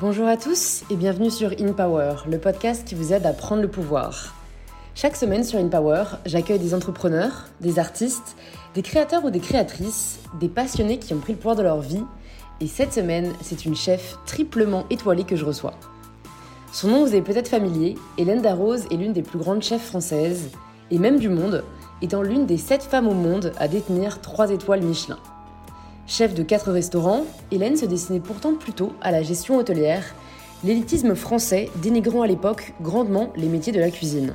Bonjour à tous et bienvenue sur In Power, le podcast qui vous aide à prendre le pouvoir. Chaque semaine sur In Power, j'accueille des entrepreneurs, des artistes, des créateurs ou des créatrices, des passionnés qui ont pris le pouvoir de leur vie. Et cette semaine, c'est une chef triplement étoilée que je reçois. Son nom vous est peut-être familier, Hélène Darroze est l'une des plus grandes chefs françaises, et même du monde, étant l'une des sept femmes au monde à détenir trois étoiles Michelin. Chef de quatre restaurants, Hélène se destinait pourtant plutôt à la gestion hôtelière, l'élitisme français dénigrant à l'époque grandement les métiers de la cuisine.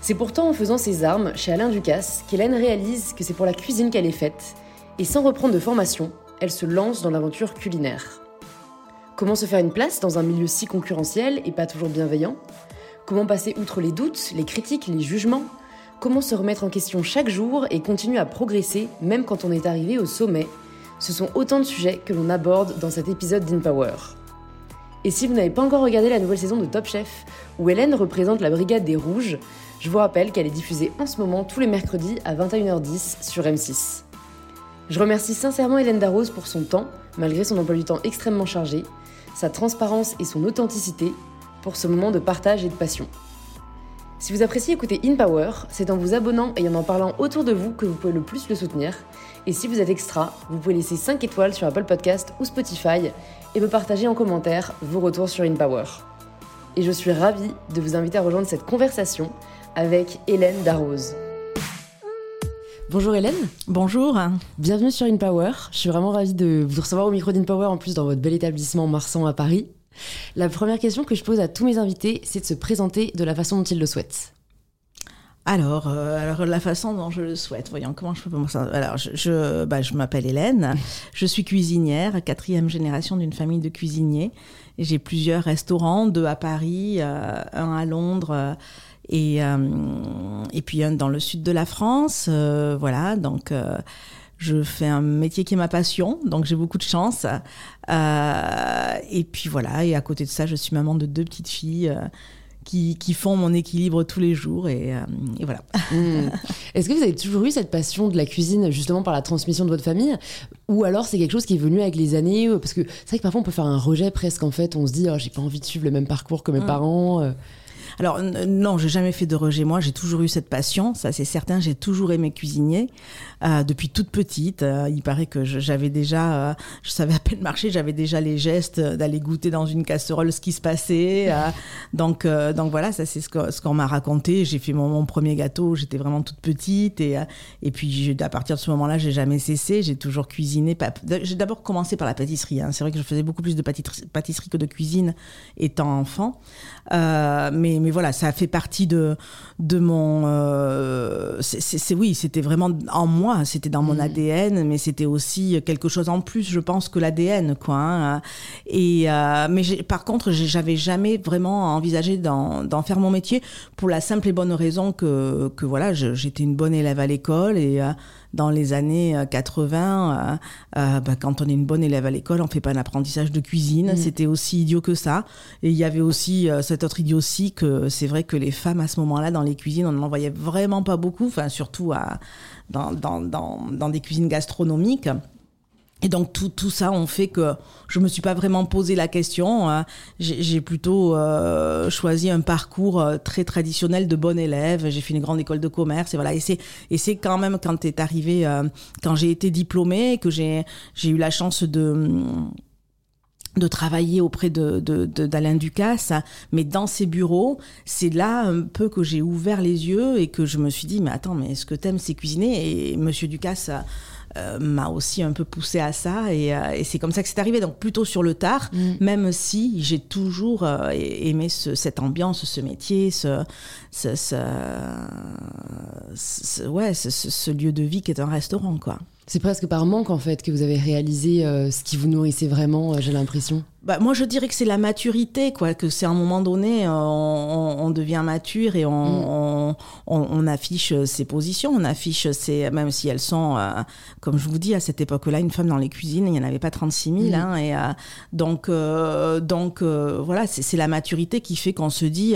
C'est pourtant en faisant ses armes chez Alain Ducasse qu'Hélène réalise que c'est pour la cuisine qu'elle est faite, et sans reprendre de formation, elle se lance dans l'aventure culinaire. Comment se faire une place dans un milieu si concurrentiel et pas toujours bienveillant? Comment passer outre les doutes, les critiques, les jugements? Comment se remettre en question chaque jour et continuer à progresser même quand on est arrivé au sommet? Ce sont autant de sujets que l'on aborde dans cet épisode d'InPower. Et si vous n'avez pas encore regardé la nouvelle saison de Top Chef, où Hélène représente la Brigade des Rouges, je vous rappelle qu'elle est diffusée en ce moment tous les mercredis à 21h10 sur M6. Je remercie sincèrement Hélène Darroze pour son temps, malgré son emploi du temps extrêmement chargé, sa transparence et son authenticité, pour ce moment de partage et de passion. Si vous appréciez écouter In Power, c'est en vous abonnant et en en parlant autour de vous que vous pouvez le plus le soutenir. Et si vous êtes extra, vous pouvez laisser 5 étoiles sur Apple Podcast ou Spotify et me partager en commentaire vos retours sur In Power. Et je suis ravie de vous inviter à rejoindre cette conversation avec Hélène Darroze. Bonjour Hélène. Bonjour. Bienvenue sur In Power. Je suis vraiment ravie de vous recevoir au micro d'In Power en plus dans votre bel établissement Marsan à Paris. La première question que je pose à tous mes invités, c'est de se présenter de la façon dont ils le souhaitent. Alors, euh, alors la façon dont je le souhaite, voyons comment je peux commencer. Alors, je, je, bah, je m'appelle Hélène, je suis cuisinière, quatrième génération d'une famille de cuisiniers. J'ai plusieurs restaurants, deux à Paris, euh, un à Londres. Euh, et, et puis un dans le sud de la France, voilà. Donc, je fais un métier qui est ma passion, donc j'ai beaucoup de chance. Euh, et puis voilà, et à côté de ça, je suis maman de deux petites filles. Euh, qui, qui, font mon équilibre tous les jours et, euh, et voilà. Hmm. Est-ce que vous avez toujours eu cette passion de la cuisine justement par la transmission de votre famille? Ou alors c'est quelque chose qui est venu avec les années parce que c'est vrai que parfois on peut faire un rejet presque en fait on se dit oh, j'ai pas envie de suivre le même parcours que mes hmm. parents alors non, j'ai jamais fait de rejet. Moi, j'ai toujours eu cette passion, ça c'est certain. J'ai toujours aimé cuisiner euh, depuis toute petite. Euh, il paraît que j'avais déjà, euh, je savais à peine marcher, j'avais déjà les gestes d'aller goûter dans une casserole ce qui se passait. donc donc voilà, ça c'est ce qu'on ce m'a raconté. J'ai fait mon, mon, premier gâteau, j'étais vraiment toute petite et et puis à partir de ce moment-là, j'ai jamais cessé. J'ai toujours cuisiné. J'ai d'abord commencé par la pâtisserie. Hein. C'est vrai que je faisais beaucoup plus de pâtisserie que de cuisine étant enfant, mais mais voilà, ça a fait partie de, de mon. Euh, c'est oui, c'était vraiment en moi, c'était dans mon mm. ADN, mais c'était aussi quelque chose en plus, je pense, que l'ADN, quoi. Hein. Et euh, mais par contre, j'avais jamais vraiment envisagé d'en faire mon métier pour la simple et bonne raison que que voilà, j'étais une bonne élève à l'école et euh, dans les années 80, euh, euh, bah, quand on est une bonne élève à l'école, on fait pas un apprentissage de cuisine. Mm. C'était aussi idiot que ça. Et il y avait aussi euh, cette autre idiotie que c'est vrai que les femmes à ce moment-là dans les cuisines, on n'en voyait vraiment pas beaucoup, enfin surtout à, dans, dans, dans, dans des cuisines gastronomiques. Et donc tout, tout ça on fait que je me suis pas vraiment posé la question. Hein. J'ai plutôt euh, choisi un parcours euh, très traditionnel de bon élève. J'ai fait une grande école de commerce et voilà. Et c'est et c'est quand même quand est arrivé, euh, quand j'ai été diplômée, que j'ai j'ai eu la chance de de travailler auprès de d'Alain de, Ducasse, mais dans ses bureaux, c'est là un peu que j'ai ouvert les yeux et que je me suis dit mais attends mais est-ce que t'aimes c'est cuisiner et Monsieur Ducasse euh, m'a aussi un peu poussé à ça et, euh, et c'est comme ça que c'est arrivé. Donc plutôt sur le tard mm. même si j'ai toujours euh, aimé ce, cette ambiance ce métier ce, ce, ce ouais ce, lieu de vie qui est un restaurant quoi. C'est presque par manque en fait que vous avez réalisé ce qui vous nourrissait vraiment j'ai l'impression bah, moi, je dirais que c'est la maturité, quoi. Que c'est à un moment donné, on, on, devient mature et on, mm. on, on, affiche ses positions, on affiche ses, même si elles sont, euh, comme je vous dis, à cette époque-là, une femme dans les cuisines, il n'y en avait pas 36 000. Mm. Hein, et euh, donc, euh, donc voilà, c'est la maturité qui fait qu'on se dit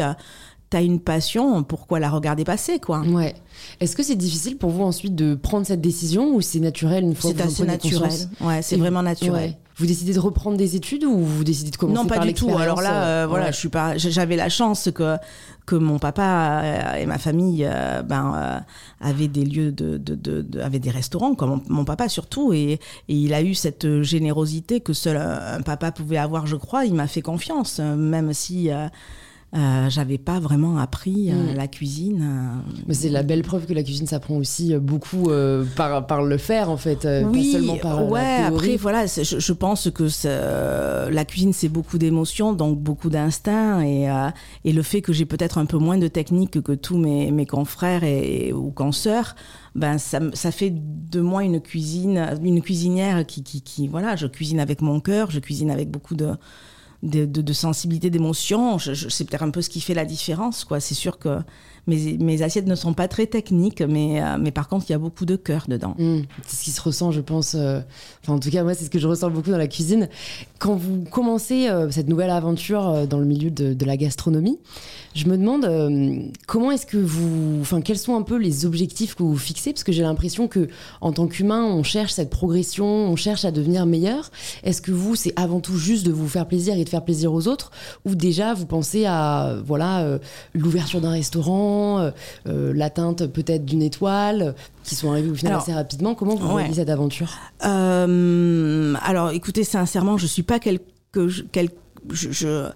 as une passion, pourquoi la regarder passer, quoi? Ouais. Est-ce que c'est difficile pour vous ensuite de prendre cette décision ou c'est naturel une fois que C'est vous en assez naturel. Ouais, c'est vraiment naturel. Ouais. Vous décidez de reprendre des études ou vous décidez de commencer Non, pas par du tout. Alors là, euh, euh, voilà, ouais. je suis pas. J'avais la chance que que mon papa euh, et ma famille, euh, ben, euh, avaient des lieux de, de, de, de- avaient des restaurants, comme mon, mon papa surtout, et, et il a eu cette générosité que seul un, papa pouvait avoir, je crois. Il m'a fait confiance, même si. Euh, j'avais pas vraiment appris euh, Mm. la cuisine. euh, Mais c'est la belle preuve que la cuisine s'apprend aussi beaucoup par, par le faire en fait, oui, pas seulement par ouais. la théorie. Après, voilà, je, je pense que la cuisine c'est beaucoup d'émotions, donc beaucoup d'instinct, et, et le fait que j'ai peut-être un peu moins de technique que tous mes, mes confrères et, ou consoeurs, ben ça, ça fait de moi une cuisine, une cuisinière qui, qui, qui, voilà, je cuisine avec mon cœur, je cuisine avec beaucoup de de, sensibilité, d'émotion. C'est peut-être un peu ce qui fait la différence, quoi. C'est sûr que mes, assiettes ne sont pas très techniques, mais, euh, mais par contre, il y a beaucoup de cœur dedans. Mm. c'est ce qui se ressent, je pense. euh, Enfin, en tout cas, moi, c'est ce que je ressens beaucoup dans la cuisine. Quand vous commencez euh, cette nouvelle aventure dans le milieu de, de la gastronomie, je me demande comment est-ce que vous, enfin, quels sont un peu les objectifs que vous fixez, parce que j'ai l'impression que en tant qu'humain, on cherche cette progression, on cherche à devenir meilleur. Est-ce que vous, c'est avant tout juste de vous faire plaisir et de faire plaisir aux autres, ou déjà vous pensez à, voilà, l'ouverture d'un restaurant, euh, euh, l'atteinte peut-être d'une étoile, euh, qui sont arrivés au final Alors, assez rapidement. Comment vous voyez cette aventure? Alors, écoutez, sincèrement, je suis pas quelque, quel- je, je,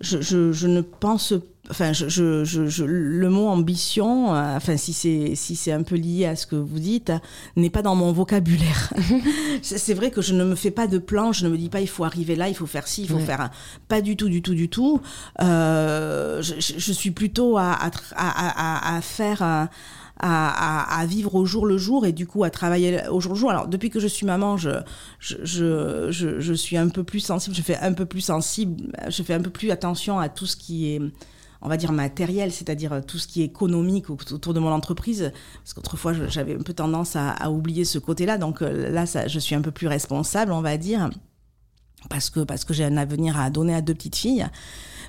je, je- je ne pense, enfin, je, je, je- je- le mot ambition, euh, enfin, si c'est si c'est un peu lié à ce que vous dites, n'est pas dans mon vocabulaire. c'est vrai que je ne me fais pas de plan, je ne me dis pas il faut arriver là, il faut faire ci, il faut Ouais. faire un. Pas du tout, du tout, du tout. Euh, je, suis plutôt à, à, à, à, à faire. À, vivre au jour le jour et du coup à travailler au jour le jour. Alors depuis que je suis maman, je, je, je, je, suis un peu plus sensible, je fais un peu plus sensible, je fais un peu plus attention à tout ce qui est on va dire matériel, c'est-à-dire tout ce qui est économique au- autour de mon entreprise, parce qu'autrefois j'avais un peu tendance à, à oublier ce côté-là, donc euh, là ça, je suis un peu plus responsable, on va dire, parce que parce que j'ai un avenir à donner à deux petites filles.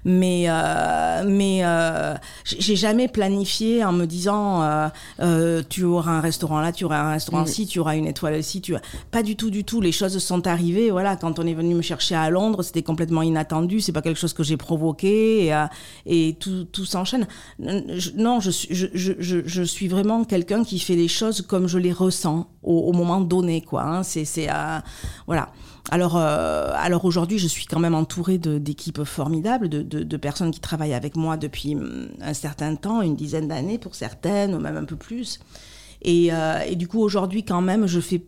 Mais euh, mais euh, j'ai jamais planifié en me disant euh, euh, tu auras un restaurant là, tu auras un restaurant Mm. ci, tu auras une étoile ici, tu as... pas du tout du tout. Les choses sont arrivées. Voilà, quand on est venu me chercher à Londres, c'était complètement inattendu. C'est pas quelque chose que j'ai provoqué et, euh, et tout tout s'enchaîne. Non, je suis je, je, je, suis vraiment quelqu'un qui fait les choses comme je les ressens au, au moment donné quoi. Hein. C'est c'est euh, voilà. Alors, euh, alors aujourd'hui, je suis quand même entourée d'équipes formidables, de, de, de personnes qui travaillent avec moi depuis hum, un certain temps, une dizaine d'années pour certaines, ou même un peu plus. Et, euh, et du coup, aujourd'hui, quand même, je fais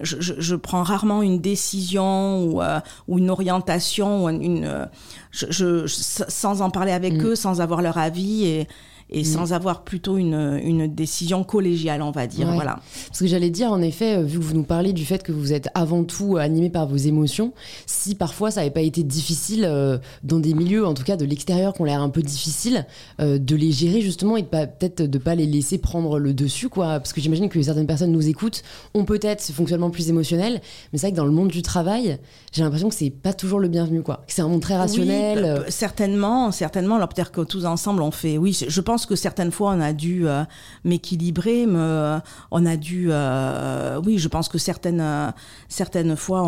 je, je, je prends rarement une décision ou, euh, ou une orientation ou une je, sans en parler avec Mm. eux, sans avoir leur avis et, et Mm. sans avoir plutôt une, une décision collégiale, on va dire. Ouais. Voilà. Parce que j'allais dire, en effet, euh, vu que vous nous parlez du fait que vous êtes avant tout animé par vos émotions, si parfois ça n'avait pas été difficile euh, dans des milieux, en tout cas de l'extérieur, qui ont l'air un peu difficiles, euh, de les gérer justement et peut-être de pas les laisser prendre le dessus, quoi. Parce que j'imagine que certaines personnes nous écoutent, ont peut-être ce fonctionnement plus émotionnel, mais c'est vrai que dans le monde du travail, j'ai l'impression que c'est pas toujours le bienvenu, quoi. Que c'est un monde très rationnel. Oui, pe- certainement, certainement. Alors peut-être que tous ensemble on fait. Oui, je pense que certaines fois on a dû euh, m'équilibrer, me, on a dû. euh, oui, je pense que certaines euh, certaines fois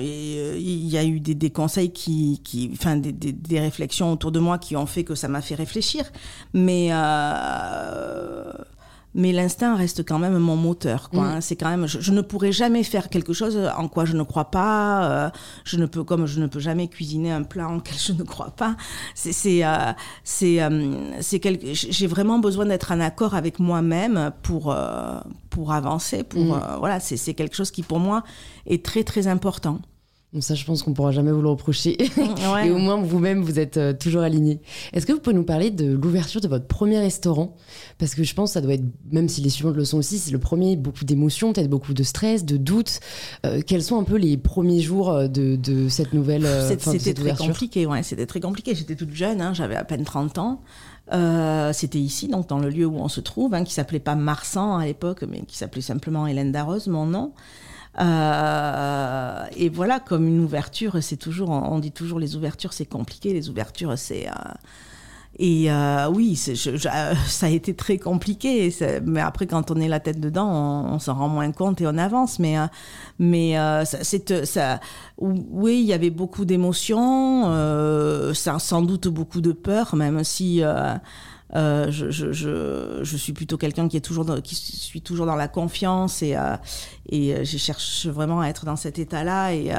il y a eu des, conseils qui, enfin des, réflexions autour de moi qui ont fait que ça m'a fait réfléchir, mais. Euh, mais l'instinct reste quand même mon moteur. Quoi, Mm. hein. C'est quand même, je, je ne pourrais jamais faire quelque chose en quoi je ne crois pas. euh, je ne peux, comme je ne peux jamais cuisiner un plat en quel je ne crois pas. C'est, c'est, euh, c'est, euh, c'est quelque- j'ai vraiment besoin d'être en accord avec moi-même pour pour avancer. Pour Mm. voilà, c'est, c'est quelque chose qui pour moi est très très important. Donc ça, je pense qu'on pourra jamais vous le reprocher. Ouais. Et au moins, vous-même, vous êtes euh, toujours aligné. Est-ce que vous pouvez nous parler de l'ouverture de votre premier restaurant? Parce que je pense que ça doit être, même si les suivantes le sont aussi, c'est le premier, beaucoup d'émotions, peut-être beaucoup de stress, de doutes. Euh, quels sont un peu les premiers jours euh, de, de cette nouvelle euh, C'était très compliqué, ouais, c'était très compliqué. J'étais toute jeune, hein, j'avais à peine 30 ans. Euh, c'était ici, donc dans le lieu où on se trouve, hein, qui s'appelait pas Marsan à l'époque, mais qui s'appelait simplement Hélène Darroze, mon nom. Euh, et voilà, comme une ouverture, c'est toujours, on dit toujours les ouvertures, c'est compliqué. Les ouvertures, c'est euh, Et euh, oui, ça a été très compliqué. Mais après, quand on est la tête dedans, on, s'en rend moins compte et on avance. Mais, mais c'est ça. Oui, il y avait beaucoup d'émotions, sans doute beaucoup de peur, même si. Euh, je, je, je, je, suis plutôt quelqu'un qui est toujours dans, qui suis toujours dans la confiance et euh, et euh, je cherche vraiment à être dans cet état-là et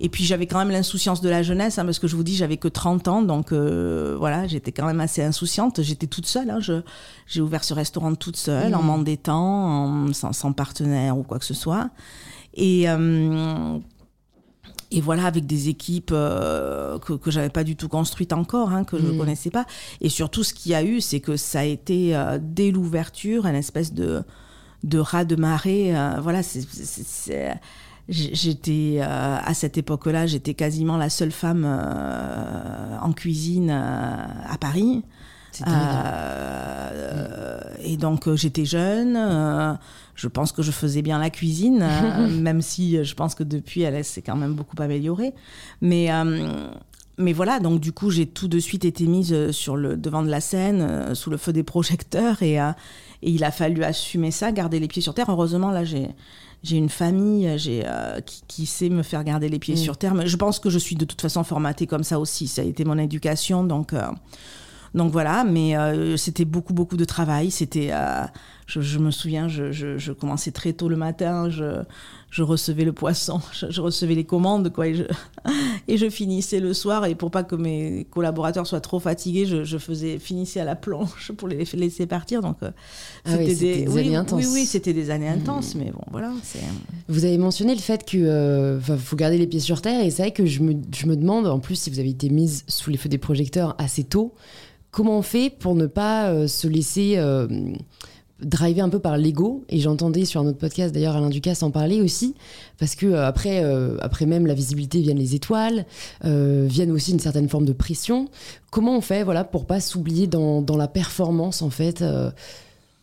et puis j'avais quand même l'insouciance de la jeunesse hein, parce que je vous dis j'avais que 30 ans donc voilà j'étais quand même assez insouciante j'étais toute seule hein, je j'ai ouvert ce restaurant toute seule en mmh. m'endettant sans, sans partenaire ou quoi que ce soit et et voilà, avec des équipes euh, que, que j'avais pas du tout construites encore, hein, que je ne mmh. connaissais pas. Et surtout, ce qu'il y a eu, c'est que ça a été, euh, dès l'ouverture, une espèce de, de raz de marée. Euh, voilà, c'est j'étais à cette époque-là, j'étais quasiment la seule femme en cuisine à Paris. Euh, et donc j'étais jeune. Je pense que je faisais bien la cuisine, euh, même si je pense que depuis, elle s'est quand même beaucoup améliorée. Mais, euh, mais voilà, donc du coup, j'ai tout de suite été mise sur le devant de la scène, euh, sous le feu des projecteurs, et, et, il a fallu assumer ça, garder les pieds sur terre. Heureusement, là, j'ai j'ai une famille j'ai qui, qui, sait me faire garder les pieds mm. sur terre. Mais je pense que je suis de toute façon formatée comme ça aussi. Ça a été mon éducation, donc donc voilà. Mais c'était beaucoup beaucoup de travail. C'était je, me souviens, je, commençais très tôt le matin, je, recevais le poisson, je, recevais les commandes, quoi, et je, et je finissais le soir. Et pour pas que mes collaborateurs soient trop fatigués, je, faisais finissais à la planche pour les laisser partir. Donc, euh, ah c'était des, années intenses. Oui, oui, c'était des années mmh. intenses, mais bon, voilà. Vous avez mentionné le fait euh, faut garder les pieds sur terre, et c'est vrai que je me, je me demande, en plus, si vous avez été mise sous les feux des projecteurs assez tôt, comment on fait pour ne pas euh, se laisser drivé un peu par l'ego? Et j'entendais sur un autre podcast d'ailleurs Alain Ducasse en parler aussi parce que euh, après euh, après même la visibilité viennent les étoiles euh, viennent aussi une certaine forme de pression. Comment on fait voilà pour pas s'oublier dans, dans la performance en fait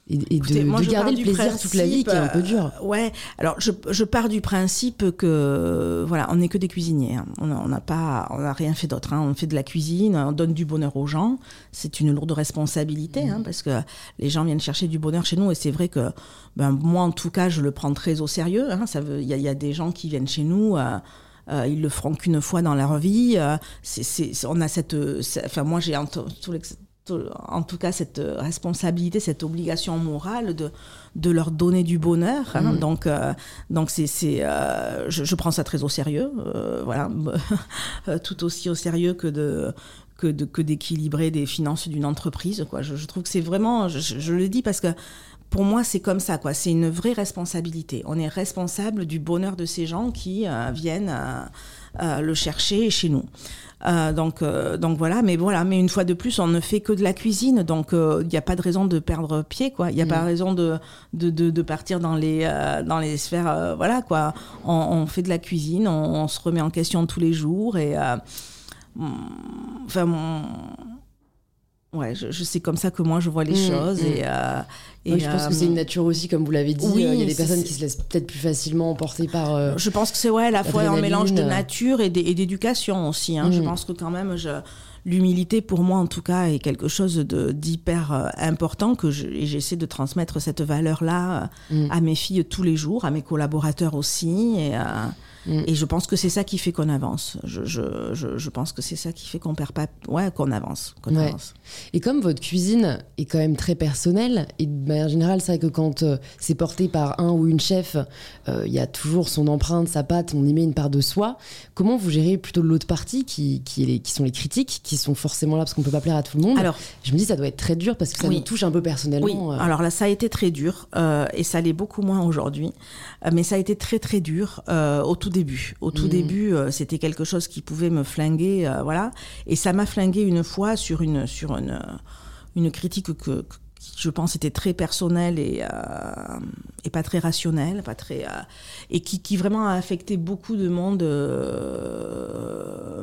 et, de, garder le plaisir toute la vie qui est un peu dur. Euh, ouais, alors je, je, pars du principe que voilà, on n'est que des cuisiniers. Hein. On n'a pas, on n'a rien fait d'autre. Hein. On fait de la cuisine, on donne du bonheur aux gens. C'est une lourde responsabilité hein, mmh. parce que les gens viennent chercher du bonheur chez nous et c'est vrai que ben, moi en tout cas je le prends très au sérieux. Ça veut, il y, y, a des gens qui viennent chez nous. Euh, euh, ils le feront qu'une fois dans leur vie. Euh, c'est, on a cette, enfin moi j'ai tous les en tout cas cette responsabilité, cette obligation morale de, de leur donner du bonheur. Hein. Mm. Donc, euh, donc c'est, euh, je, prends ça très au sérieux, euh, voilà, tout aussi au sérieux que de que, de, que d'équilibrer des finances d'une entreprise. Quoi. Je, trouve que c'est vraiment, je, le dis parce que pour moi, c'est comme ça, quoi. C'est une vraie responsabilité. On est responsable du bonheur de ces gens qui viennent le chercher chez nous. Euh, donc, euh, donc voilà, mais voilà, mais une fois de plus, on ne fait que de la cuisine, donc euh, il n'y a pas de raison de perdre pied, quoi. Il n'y a pas mm. raison de, de, de, partir dans les, dans les sphères, voilà, quoi. On, fait de la cuisine, on, se remet en question tous les jours et, enfin, mon Ouais, je, je c'est comme ça que moi je vois les mm, choses. Mm. Et, euh, et je pense que c'est une nature aussi, comme vous l'avez dit. Euh, il y a des personnes qui se laissent peut-être plus facilement emporter par. Euh, je pense que c'est ouais, à la fois un mélange de nature et d'éducation aussi. Hein. Je mm. pense que quand même, l'humilité pour moi en tout cas est quelque chose de d'hyper important que je, j'essaie de transmettre cette valeur là à mes filles tous les jours, à mes collaborateurs aussi. Et, Mm. Et je pense que c'est ça qui fait qu'on avance. Je, je, je, je, pense que c'est ça qui fait qu'on perd pas, ouais, qu'on avance, qu'on avance. Et comme votre cuisine est quand même très personnelle, et de manière générale, c'est vrai que quand euh, c'est porté par un ou une chef, euh, il y a toujours son empreinte, sa patte, on y met une part de soi. Comment vous gérez plutôt l'autre partie, qui, qui, qui, sont les critiques, qui sont forcément là parce qu'on peut pas plaire à tout le monde? Alors, je me dis ça doit être très dur parce que ça nous touche un peu personnellement. Oui. Euh. Alors là, ça a été très dur et ça l'est beaucoup moins aujourd'hui, mais ça a été très très dur au tout début. Au tout mm. début, euh, c'était quelque chose qui pouvait me flinguer, euh, voilà. Et ça m'a flingué une fois sur une sur une euh, une critique que, qui, je pense était très personnelle et et pas très rationnelle, pas très et qui, qui vraiment a affecté beaucoup de monde,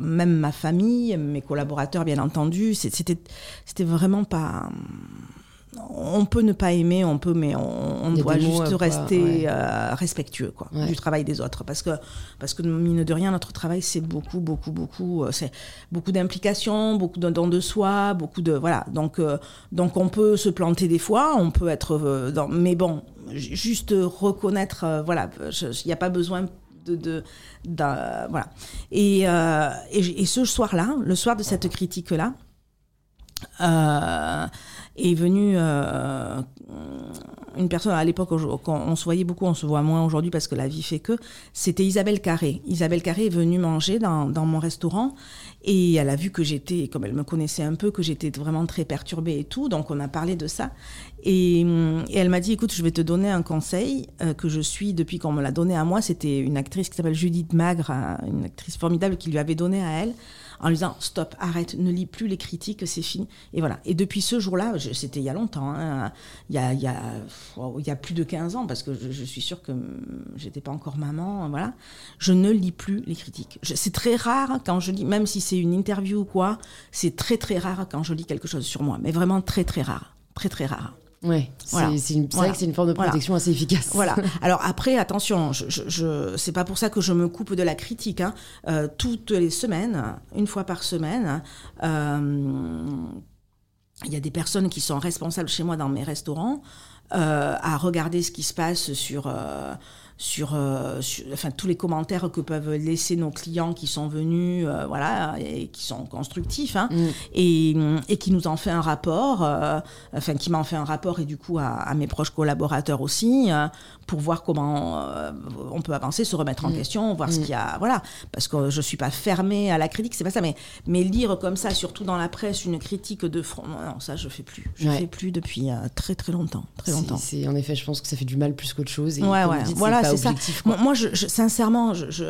même ma famille, mes collaborateurs bien entendu. C'était c'était vraiment pas on peut ne pas aimer, on peut, mais on, doit juste rester euh, respectueux quoi, du travail des autres. Parce que, parce que, mine de rien, notre travail, c'est beaucoup, beaucoup, beaucoup, euh, c'est beaucoup d'implication, beaucoup de dons de soi, beaucoup de. Voilà. Donc, euh, donc, on peut se planter des fois, on peut être. dans, mais bon, juste reconnaître, voilà, il n'y a pas besoin de, de, voilà. Et, et, et, ce soir-là, le soir de cette critique-là, euh, est venue euh, une personne à l'époque quand on se voyait beaucoup, on se voit moins aujourd'hui parce que la vie fait que. C'était Isabelle Carré. Isabelle Carré est venue manger dans, dans mon restaurant et elle a vu que j'étais, comme elle me connaissait un peu, que j'étais vraiment très perturbée et tout. Donc on a parlé de ça et, elle m'a dit écoute, je vais te donner un conseil euh, que je suis depuis qu'on me l'a donné à moi. C'était une actrice qui s'appelle Judith Magre, une actrice formidable qui lui avait donné à elle en lui disant stop, arrête, ne lis plus les critiques, c'est fini. Et voilà. Et depuis ce jour-là, c'était il y a longtemps, hein, il, y a, il, y a, il y a plus de 15 ans, parce que je, suis sûre que j'étais pas encore maman, voilà. Je ne lis plus les critiques. C'est très rare quand je lis, même si c'est une interview ou quoi, c'est très très rare quand je lis quelque chose sur moi, mais vraiment très très rare, très très rare. Ouais, c'est vrai que c'est une forme de protection assez efficace. Voilà. Alors après, attention, je, je, c'est pas pour ça que je me coupe de la critique. Hein. Euh, toutes les semaines, une fois par semaine, euh, il y a des personnes qui sont responsables chez moi dans mes restaurants euh, à regarder ce qui se passe sur sur, euh, enfin, tous les commentaires que peuvent laisser nos clients qui sont venus, euh, voilà, et qui sont constructifs, hein, mm. et, et, qui nous en fait un rapport, euh, enfin, qui m'en fait un rapport et du coup à, à mes proches collaborateurs aussi, pour voir comment on peut avancer, se remettre en mm. question, voir ce mm. qu'il y a, voilà, parce que je suis pas fermée à la critique, c'est pas ça, mais, mais lire comme ça, surtout dans la presse, une critique de front, non, ça je fais plus, je fais plus depuis très très longtemps, très longtemps. C'est en effet, je pense que ça fait du mal plus qu'autre chose. Et ouais, ouais, voilà, c'est ça. Moi, je, sincèrement, je,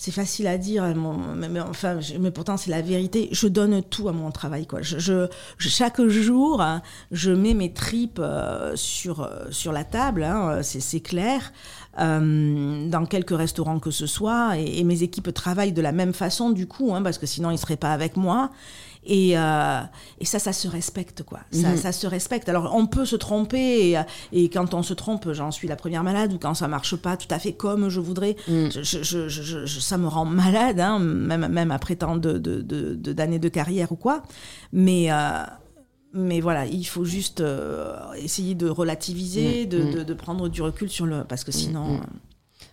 c'est facile à dire, mais, enfin, mais pourtant c'est la vérité. Je donne tout à mon travail, quoi. Je, chaque jour, je mets mes tripes euh, sur euh, sur la table, hein, c'est clair. Euh, dans quelques restaurants que ce soit, et, mes équipes travaillent de la même façon du coup, hein, parce que sinon ils seraient pas avec moi. Et, euh, et ça, ça se respecte, quoi. Ça, mhm. ça, se respecte. Alors, on peut se tromper, et, et quand on se trompe, j'en suis la première malade, ou quand ça marche pas tout à fait comme je voudrais, je, je, je, ça me rend malade, hein, même, même après tant d'années de, de, de, de, carrière ou quoi. Mais. Euh, mais voilà, il faut juste euh, essayer de relativiser, mhm. de, de, prendre du recul sur le. Parce que sinon.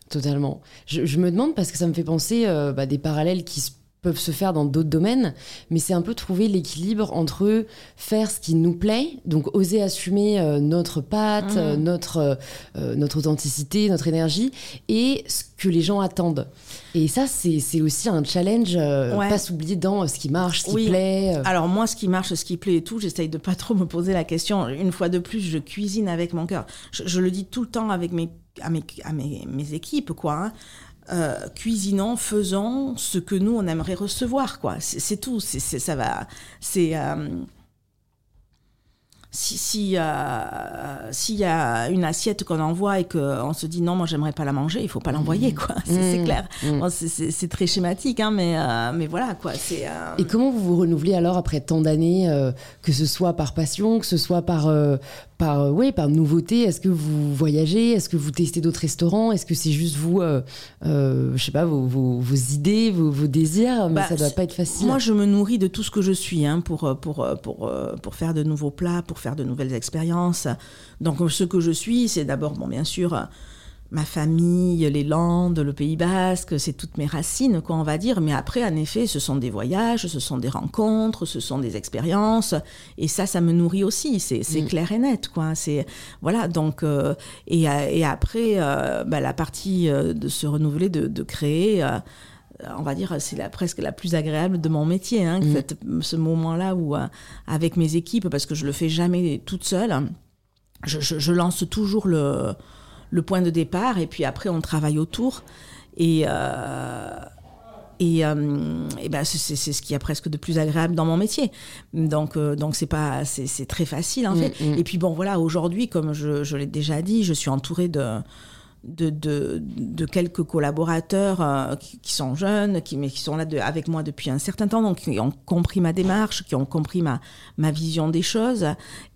Totalement. Je, je, me demande parce que ça me fait penser bah, des parallèles qui se peuvent se faire dans d'autres domaines, mais c'est un peu trouver l'équilibre entre faire ce qui nous plaît, donc oser assumer euh, notre patte, mmh. euh, notre, euh, notre authenticité, notre énergie, et ce que les gens attendent. Et ça, c'est aussi un challenge, pas s'oublier dans ce qui marche, ce qui plaît. Alors moi, ce qui marche, ce qui plaît et tout, j'essaye de pas trop me poser la question. Une fois de plus, je cuisine avec mon cœur. Je, le dis tout le temps avec mes, à mes, à mes, mes équipes, quoi. Hein. Euh, cuisinant, faisant ce que nous on aimerait recevoir, quoi. C'est tout. C'est ça va. C'est euh, si euh, s'il y a une assiette qu'on envoie et qu'on se dit non moi j'aimerais pas la manger il faut pas l'envoyer quoi c'est mmh. clair mmh. c'est très schématique hein, mais mais voilà quoi c'est et comment vous vous renouvelez alors après tant d'années que ce soit par passion que ce soit par par, euh, oui, par nouveauté? Est-ce que vous voyagez? Est-ce que vous testez d'autres restaurants? Est-ce que c'est juste vous, euh, euh, je sais pas, vos, vos, vos idées, vos, vos, désirs Mais bah, ça doit pas être facile? Moi, je me nourris de tout ce que je suis hein, pour, pour, pour, pour faire de nouveaux plats, pour faire de nouvelles expériences. Donc, ce que je suis, c'est d'abord, bon, bien sûr, ma famille, les Landes, le Pays Basque, c'est toutes mes racines, quoi, on va dire. Mais après, en effet, ce sont des voyages, ce sont des rencontres, ce sont des expériences, et ça, ça me nourrit aussi. C'est mm. clair et net, quoi. C'est voilà. Donc, euh, et, et, après, euh, bah, la partie euh, de se renouveler, de, de créer. On va dire, c'est la, presque la plus agréable de mon métier, hein, mm. ce moment-là où, avec mes équipes, parce que je le fais jamais toute seule, je, je, je lance toujours le, le point de départ et puis après on travaille autour et euh, et, euh, et ben c'est ce qui est presque de plus agréable dans mon métier donc euh, donc c'est pas c'est très facile en mm, fait mm. et puis bon voilà aujourd'hui comme je, je l'ai déjà dit je suis entourée de de, de, quelques collaborateurs euh, qui, qui, sont jeunes, qui, mais qui sont là de, avec moi depuis un certain temps, donc qui ont compris ma démarche, qui ont compris ma, ma vision des choses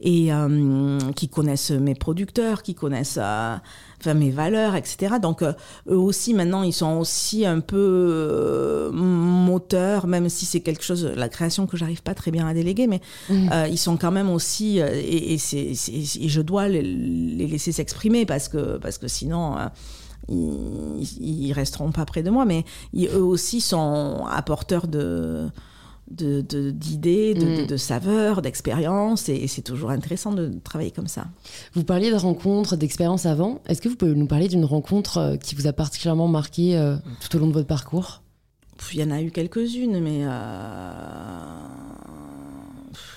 et euh, qui connaissent mes producteurs, qui connaissent euh, enfin, mes valeurs, etc. Donc eux aussi maintenant ils sont aussi un peu moteurs, même si c'est quelque chose, la création que j'arrive pas très bien à déléguer, mais mmh. ils sont quand même aussi et, et, et je dois les, les laisser s'exprimer parce que parce que sinon ils, ils, resteront pas près de moi, mais eux aussi sont apporteurs de d'idées, de, de, mm. saveurs, d'expériences, et, c'est toujours intéressant de travailler comme ça. Vous parliez de rencontres, d'expériences avant. Est-ce que vous pouvez nous parler d'une rencontre euh, qui vous a particulièrement marqué euh, tout au long de votre parcours? Il y en a eu quelques-unes, mais euh,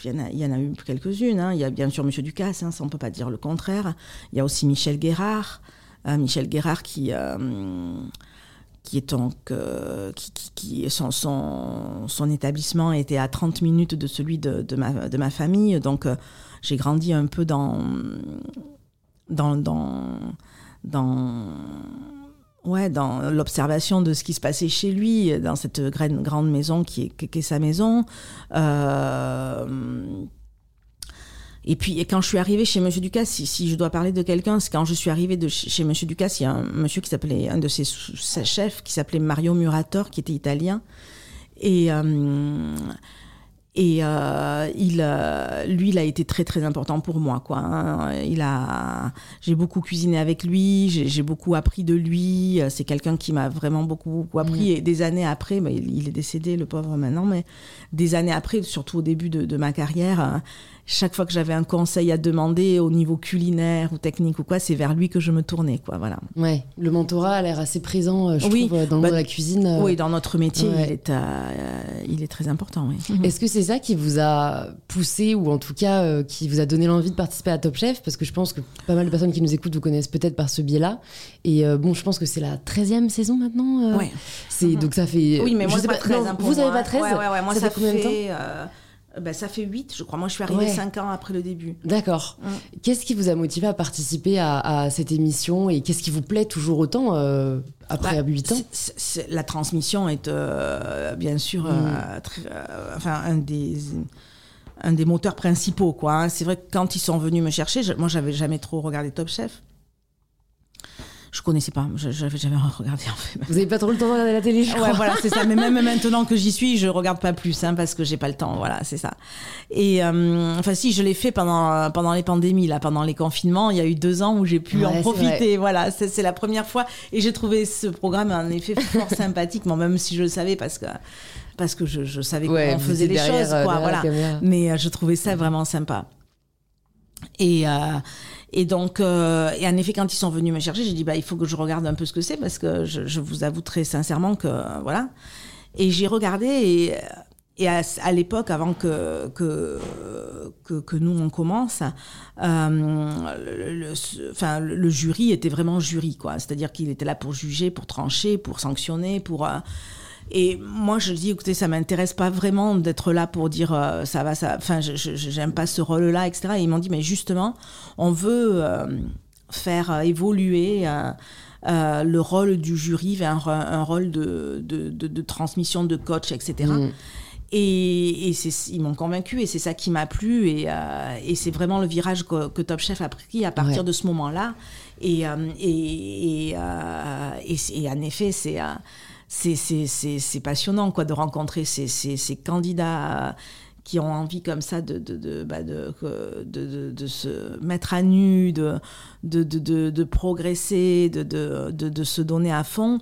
il, y en a, il y en a eu quelques-unes. Hein. Il y a bien sûr Monsieur Ducasse, hein, ça on peut pas dire le contraire. Il y a aussi Michel Guérard. Michel Guérard qui euh, qui est donc qui, son, son, son, établissement était à 30 minutes de celui de, de, ma, de ma famille. Donc euh, j'ai grandi un peu dans dans dans, dans ouais dans l'observation de ce qui se passait chez lui dans cette grande, grande maison qui est, qui est sa maison. Euh, et puis, quand je suis arrivée chez Monsieur Ducasse, si, si je dois parler de quelqu'un, c'est quand je suis arrivée de chez Monsieur Ducasse, il y a un monsieur qui s'appelait, un de ses, ses, chefs, qui s'appelait Mario Murator, qui était italien. Et, euh, et euh, il, euh, lui, il a été très très important pour moi, quoi. Hein. Il a, j'ai beaucoup cuisiné avec lui, j'ai beaucoup appris de lui. C'est quelqu'un qui m'a vraiment beaucoup, beaucoup appris. Mmh. Et des années après, bah, il, il, est décédé, le pauvre maintenant, mais des années après, surtout au début de, de ma carrière chaque fois que j'avais un conseil à demander au niveau culinaire ou technique ou quoi, c'est vers lui que je me tournais, quoi. Voilà. Ouais, le mentorat a l'air assez présent, euh, je oui, trouve, dans bah, la cuisine. Euh. Oui, dans notre métier, il, est, euh, il est très important. Oui. Est-ce que c'est ça qui vous a poussé ou en tout cas qui vous a donné l'envie de participer à Top Chef? Parce que je pense que pas mal de personnes qui nous écoutent vous connaissent peut-être par ce biais-là. Et bon, je pense que c'est la 13e saison maintenant. Oui. C'est donc ça fait. Oui, mais moi, je pas, 13, hein, vous n'avez pas 13 ouais, ouais, ouais, moi, ça, ça fait combien de temps? Ben, ça fait 8, je crois. Moi, je suis arrivée ouais. 5 ans après le début. D'accord. Mm. Qu'est-ce qui vous a motivé à participer à, à cette émission et qu'est-ce qui vous plaît toujours autant euh, après bah, 8 ans? c est, c est, La transmission est euh, bien sûr mm. euh, très, enfin, un des un des moteurs principaux quoi. Hein. C'est vrai que quand ils sont venus me chercher, je, moi j'avais jamais trop regardé Top Chef je connaissais pas. J'avais jamais regardé en fait. Vous avez pas trop le temps de regarder la télé je Ouais, voilà, c'est ça. Mais même maintenant que j'y suis, je regarde pas plus, hein, parce que j'ai pas le temps. Voilà, c'est ça. Et euh, enfin, si je l'ai fait pendant pendant les pandémies, là, pendant les confinements, il y a eu deux ans où j'ai pu ouais, en profiter. Voilà, c'est la première fois. Et j'ai trouvé ce programme en effet fort sympathique, même si je le savais parce que parce que je, je savais ouais, comment on faisait les choses, quoi. Voilà. Mais euh, je trouvais ça vraiment sympa. Et, euh, et donc, euh, et en effet, quand ils sont venus me chercher, j'ai dit, bah, il faut que je regarde un peu ce que c'est parce que je, vous avoue très sincèrement que, euh, voilà. Et j'ai regardé et, et à, l'époque, avant que, que, que, nous on commence, euh, le, enfin, le, jury était vraiment jury, quoi. C'est-à-dire qu'il était là pour juger, pour trancher, pour sanctionner, pour. Euh, et moi, je dis, écoutez, ça m'intéresse pas vraiment d'être là pour dire euh, ça va, ça. Enfin, j'aime pas ce rôle-là, etc. Et ils m'ont dit, mais justement, on veut euh, faire évoluer. Euh, euh, le rôle du jury vers un, un rôle de, de, de, de, transmission de coach, etc. Mmh. Et, et ils m'ont convaincu et c'est ça qui m'a plu et, euh, et c'est vraiment le virage que, que, Top Chef a pris à partir ouais. de ce moment-là. Et, euh, et, et, et, en effet, c'est c'est passionnant quoi de rencontrer ces, ces, candidats qui ont envie comme ça de, de, de, bah de, se mettre à nu, de, de, progresser, de, se donner à fond.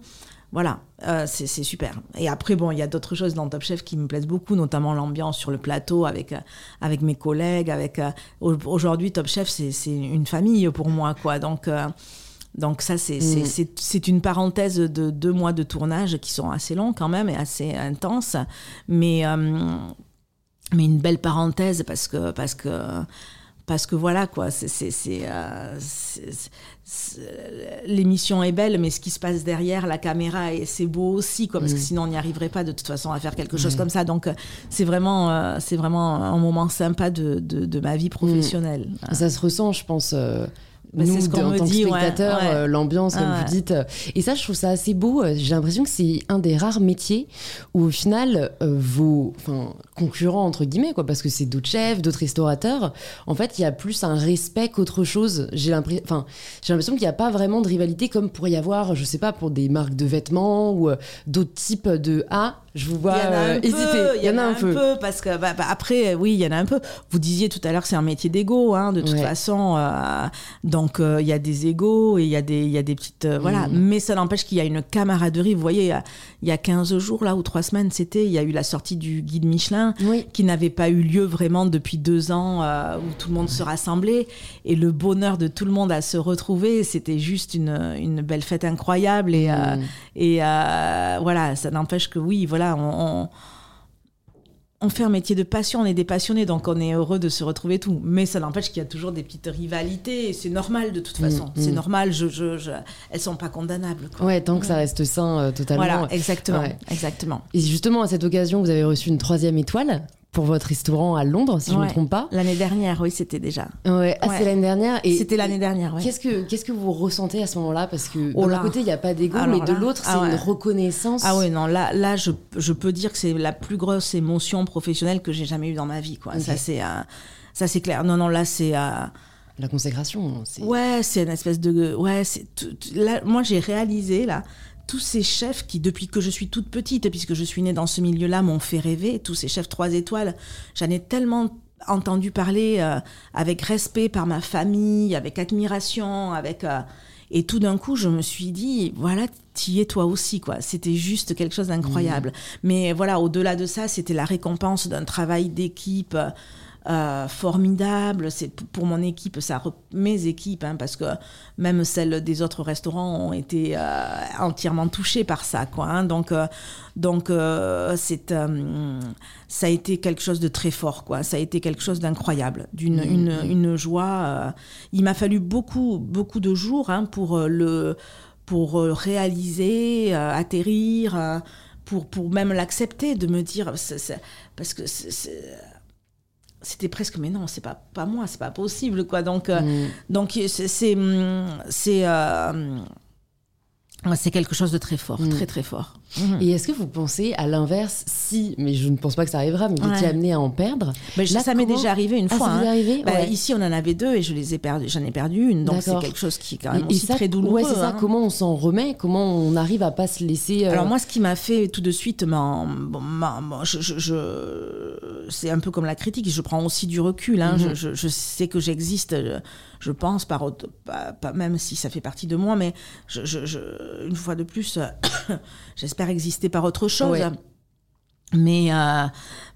Voilà, euh, c'est super. Et après, bon, il y a d'autres choses dans Top Chef qui me plaisent beaucoup, notamment l'ambiance sur le plateau avec, avec mes collègues. avec euh, Aujourd'hui, Top Chef, c'est une famille pour moi, quoi. Donc, euh, donc ça, c'est mmh. une parenthèse de deux mois de tournage qui sont assez longs quand même et assez intenses, mais, euh, mais une belle parenthèse parce que, parce que, parce que voilà quoi, c'est euh, l'émission est belle, mais ce qui se passe derrière la caméra, c'est beau aussi, quoi, parce mmh. que sinon on n'y arriverait pas de toute façon à faire quelque chose mmh. comme ça. Donc c'est vraiment, euh, c'est vraiment un moment sympa de, de, de ma vie professionnelle. Ça se ressent, je pense. Euh Bah, nous, c'est ce qu'on en me tant dit, que ouais, spectateurs, ouais. euh, l'ambiance, comme Ah, vous dites. euh, Et ça, je trouve ça assez beau. Euh, J'ai l'impression que c'est un des rares métiers où, au final, euh, vos concurrents, entre guillemets, quoi, parce que c'est d'autres chefs, d'autres restaurateurs, en fait, il y a plus un respect qu'autre chose. J'ai l'impression enfin, j'ai l'impression qu'il n'y a pas vraiment de rivalité comme pourrait y avoir, je sais pas, pour des marques de vêtements ou euh, d'autres types de Ah, je vous vois Il y en a euh, un hésiter. peu, Il y en a un peu. parce que bah, bah, après, oui, il y en a un peu. Vous disiez tout à l'heure c'est un métier d'ego, hein, de toute Ouais. façon. euh, donc euh, il y a des égos et il y a des, y a des petites, euh, voilà. Mm. Mais ça n'empêche qu'il y a une camaraderie. Vous voyez, il y a- il y a 15 jours là ou 3 semaines, c'était, il y a eu la sortie du guide Michelin Oui. qui n'avait pas eu lieu vraiment depuis deux ans, euh, où tout le monde se rassemblait. Et le bonheur de tout le monde à se retrouver, c'était juste une, une belle fête incroyable. Et, euh, Mm. et euh, voilà, ça n'empêche que oui, voilà, on, on, on fait un métier de passion, on est des passionnés, donc on est heureux de se retrouver et tout. Mais ça n'empêche qu'il y a toujours des petites rivalités, et c'est normal de toute façon. Mm, C'est mm. normal, je, je, je- elles sont pas condamnables. quoi. Ouais, tant que ça reste sain euh, totalement. Voilà, exactement, Ouais. exactement. Et justement, à cette occasion, vous avez reçu une troisième étoile pour votre restaurant à Londres, si je ne me trompe pas. L'année dernière, oui, c'était déjà. Ouais, ah, c'est l'année dernière. Et C'était l'année dernière. Qu'est-ce que qu'est-ce que vous ressentez à ce moment-là? Parce que Oh d'un côté, il n'y a pas d'ego, mais de l'autre, c'est ah ouais. une reconnaissance. Ah oui, non, là, là je, je peux dire que c'est la plus grosse émotion professionnelle que j'ai jamais eue dans ma vie. Quoi. Ça, c'est euh, ça, c'est clair. Non, non, là, c'est... euh, La consécration. c'est- Ouais, c'est une espèce de. Ouais, c'est. Là, moi, j'ai réalisé, là, tous ces chefs qui, depuis que je suis toute petite, puisque je suis née dans ce milieu-là, m'ont fait rêver. Tous ces chefs trois étoiles, j'en ai tellement entendu parler euh, avec respect par ma famille, avec admiration, avec. euh, et tout d'un coup, je me suis dit, voilà, t'y es toi aussi, quoi. C'était juste quelque chose d'incroyable. Mais voilà, au-delà de ça, c'était la récompense d'un travail d'équipe euh, formidable. C'est pour mon équipe, ça mes équipes, hein, parce que même celles des autres restaurants ont été euh, entièrement touchées par ça, quoi. hein. donc, euh, donc c'est, ça a été quelque chose de très fort, quoi. Ça a été quelque chose d'incroyable, d'une une, une joie. Il m'a fallu beaucoup, beaucoup de jours hein, pour le, pour réaliser, atterrir. pour, pour même l'accepter, de me dire, parce que c'est- c'est- c'était presque mais non c'est pas pas moi c'est pas possible quoi donc euh, Mm. donc c'est c'est c'est euh, c'est quelque chose de très fort Mm. très très fort Et est-ce que vous pensez à l'inverse, si, mais je ne pense pas que ça arrivera, mais vous Ouais. étiez amené à en perdre je- Là, ça m'est comment- déjà arrivé une Ah, fois ça hein. arrivé Bah, Ouais. ici on en avait deux et je les ai perdu j'en ai perdu une donc c'est quelque chose qui est quand même Et- et aussi ça, très douloureux Ouais, c'est ça. hein. Comment on s'en remet Comment on arrive à pas se laisser. euh, Alors moi, ce qui m'a fait tout de suite, m'en- bon, m'en- bon, je, je- je- c'est un peu comme la critique. Je prends aussi du recul. hein. Mhm. je, je- je sais que j'existe. Je, pense par pas, pas- même si ça fait partie de moi, mais je, je- je- une fois de plus, j'espère exister par autre chose. Ouais. Mais, euh,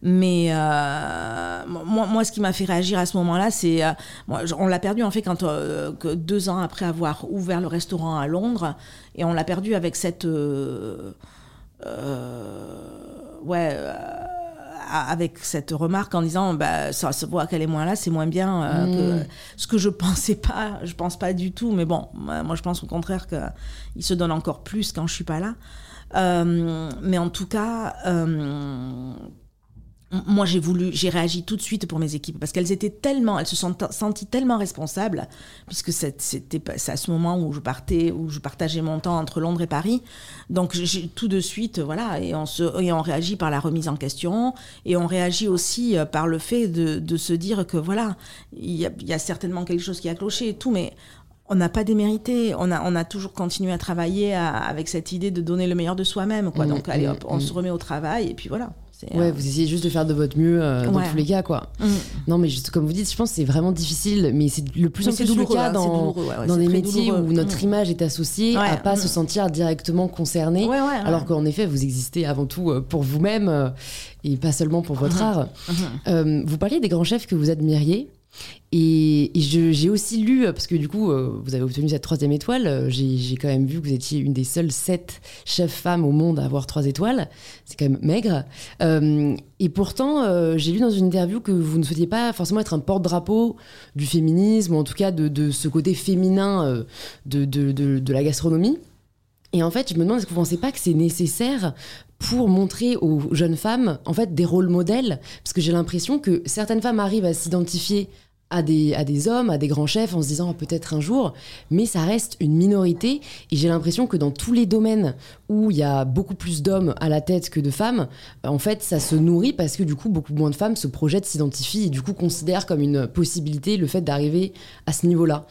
mais euh, moi, moi, ce qui m'a fait réagir à ce moment-là, c'est. euh, on l'a perdu, en fait, quand, euh, que deux ans après avoir ouvert le restaurant à Londres. Et on l'a perdu avec cette. ouais. Euh, avec cette remarque en disant bah, ça se voit qu'elle est moins là, c'est moins bien euh, Mm. que ce que je pensais pas, je pense pas du tout, mais bon, moi moi, je pense au contraire qu'il se donne encore plus quand je suis pas là. Euh, mais en tout cas, euh, moi j'ai voulu, j'ai réagi tout de suite pour mes équipes parce qu'elles étaient tellement, elles se sont senties tellement responsables puisque c'était à ce moment où je partais, où je partageais mon temps entre Londres et Paris. Donc tout de suite, voilà, et on se, et on réagit par la remise en question et on réagit aussi euh, par le fait de, de se dire que voilà, il y a, il y a certainement quelque chose qui a cloché et tout, mais on n'a pas démérité, on a, on a toujours continué à travailler à- avec cette idée de donner le meilleur de soi-même. Quoi. Mm, Donc, allez mm, hop, on mm. se remet au travail et puis voilà. Ouais, euh, vous essayez juste de faire de votre mieux euh, dans Ouais. tous les cas, quoi. mm. Non, mais juste comme vous dites, je pense que c'est vraiment difficile, mais c'est le plus Mais en plus le cas hein, dans, ouais, dans des métiers douloureux. où notre Mm. image est associée à pas mm. se sentir directement concerné. Alors qu'en effet, vous existez avant tout euh, pour vous-même et pas seulement pour votre art. Euh, vous parliez des grands chefs que vous admiriez. Et, j'ai aussi lu, euh, parce que du coup, euh, vous avez obtenu cette troisième étoile, euh, j'ai quand même vu que vous étiez une des seules sept chefs femmes au monde à avoir trois étoiles. C'est quand même maigre. Et pourtant, j'ai lu dans une interview que vous ne souhaitiez pas forcément être un porte-drapeau du féminisme, ou en tout cas de, ce côté féminin de la gastronomie. Et en fait, je me demande, est-ce que vous ne pensez pas que c'est nécessaire pour montrer aux jeunes femmes, en fait, des rôles modèles? Parce que j'ai l'impression que certaines femmes arrivent à s'identifier à des, à des hommes, à des grands chefs en se disant ah, peut-être un jour, mais ça reste une minorité et j'ai l'impression que dans tous les domaines où il y a beaucoup plus d'hommes à la tête que de femmes, en fait ça se nourrit parce que du coup beaucoup moins de femmes se projettent, s'identifient et du coup considèrent comme une possibilité le fait d'arriver à ce niveau-là.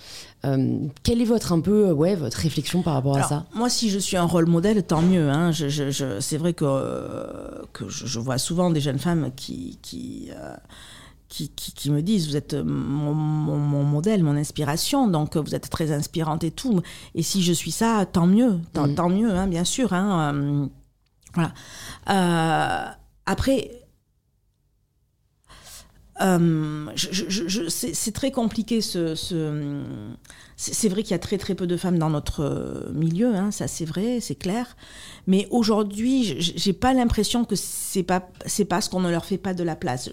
Euh, quelle est votre un peu ouais votre réflexion par rapport à ça? Moi, si je suis un rôle modèle, tant mieux. Hein. Je, je, c'est vrai que, que je, vois souvent des jeunes femmes qui, qui euh, qui, qui, me disent vous êtes mon, mon, modèle, mon inspiration, donc vous êtes très inspirante et tout. Et si je suis ça, tant mieux, tant, mm. tant mieux, hein, bien sûr. Hein, euh, voilà. Euh, après, euh, c'est très compliqué ce, ce c'est vrai qu'il y a très très peu de femmes dans notre milieu, hein, ça c'est vrai, c'est clair. Mais aujourd'hui, j'ai pas l'impression que c'est pas c'est parce qu'on ne leur fait pas de la place.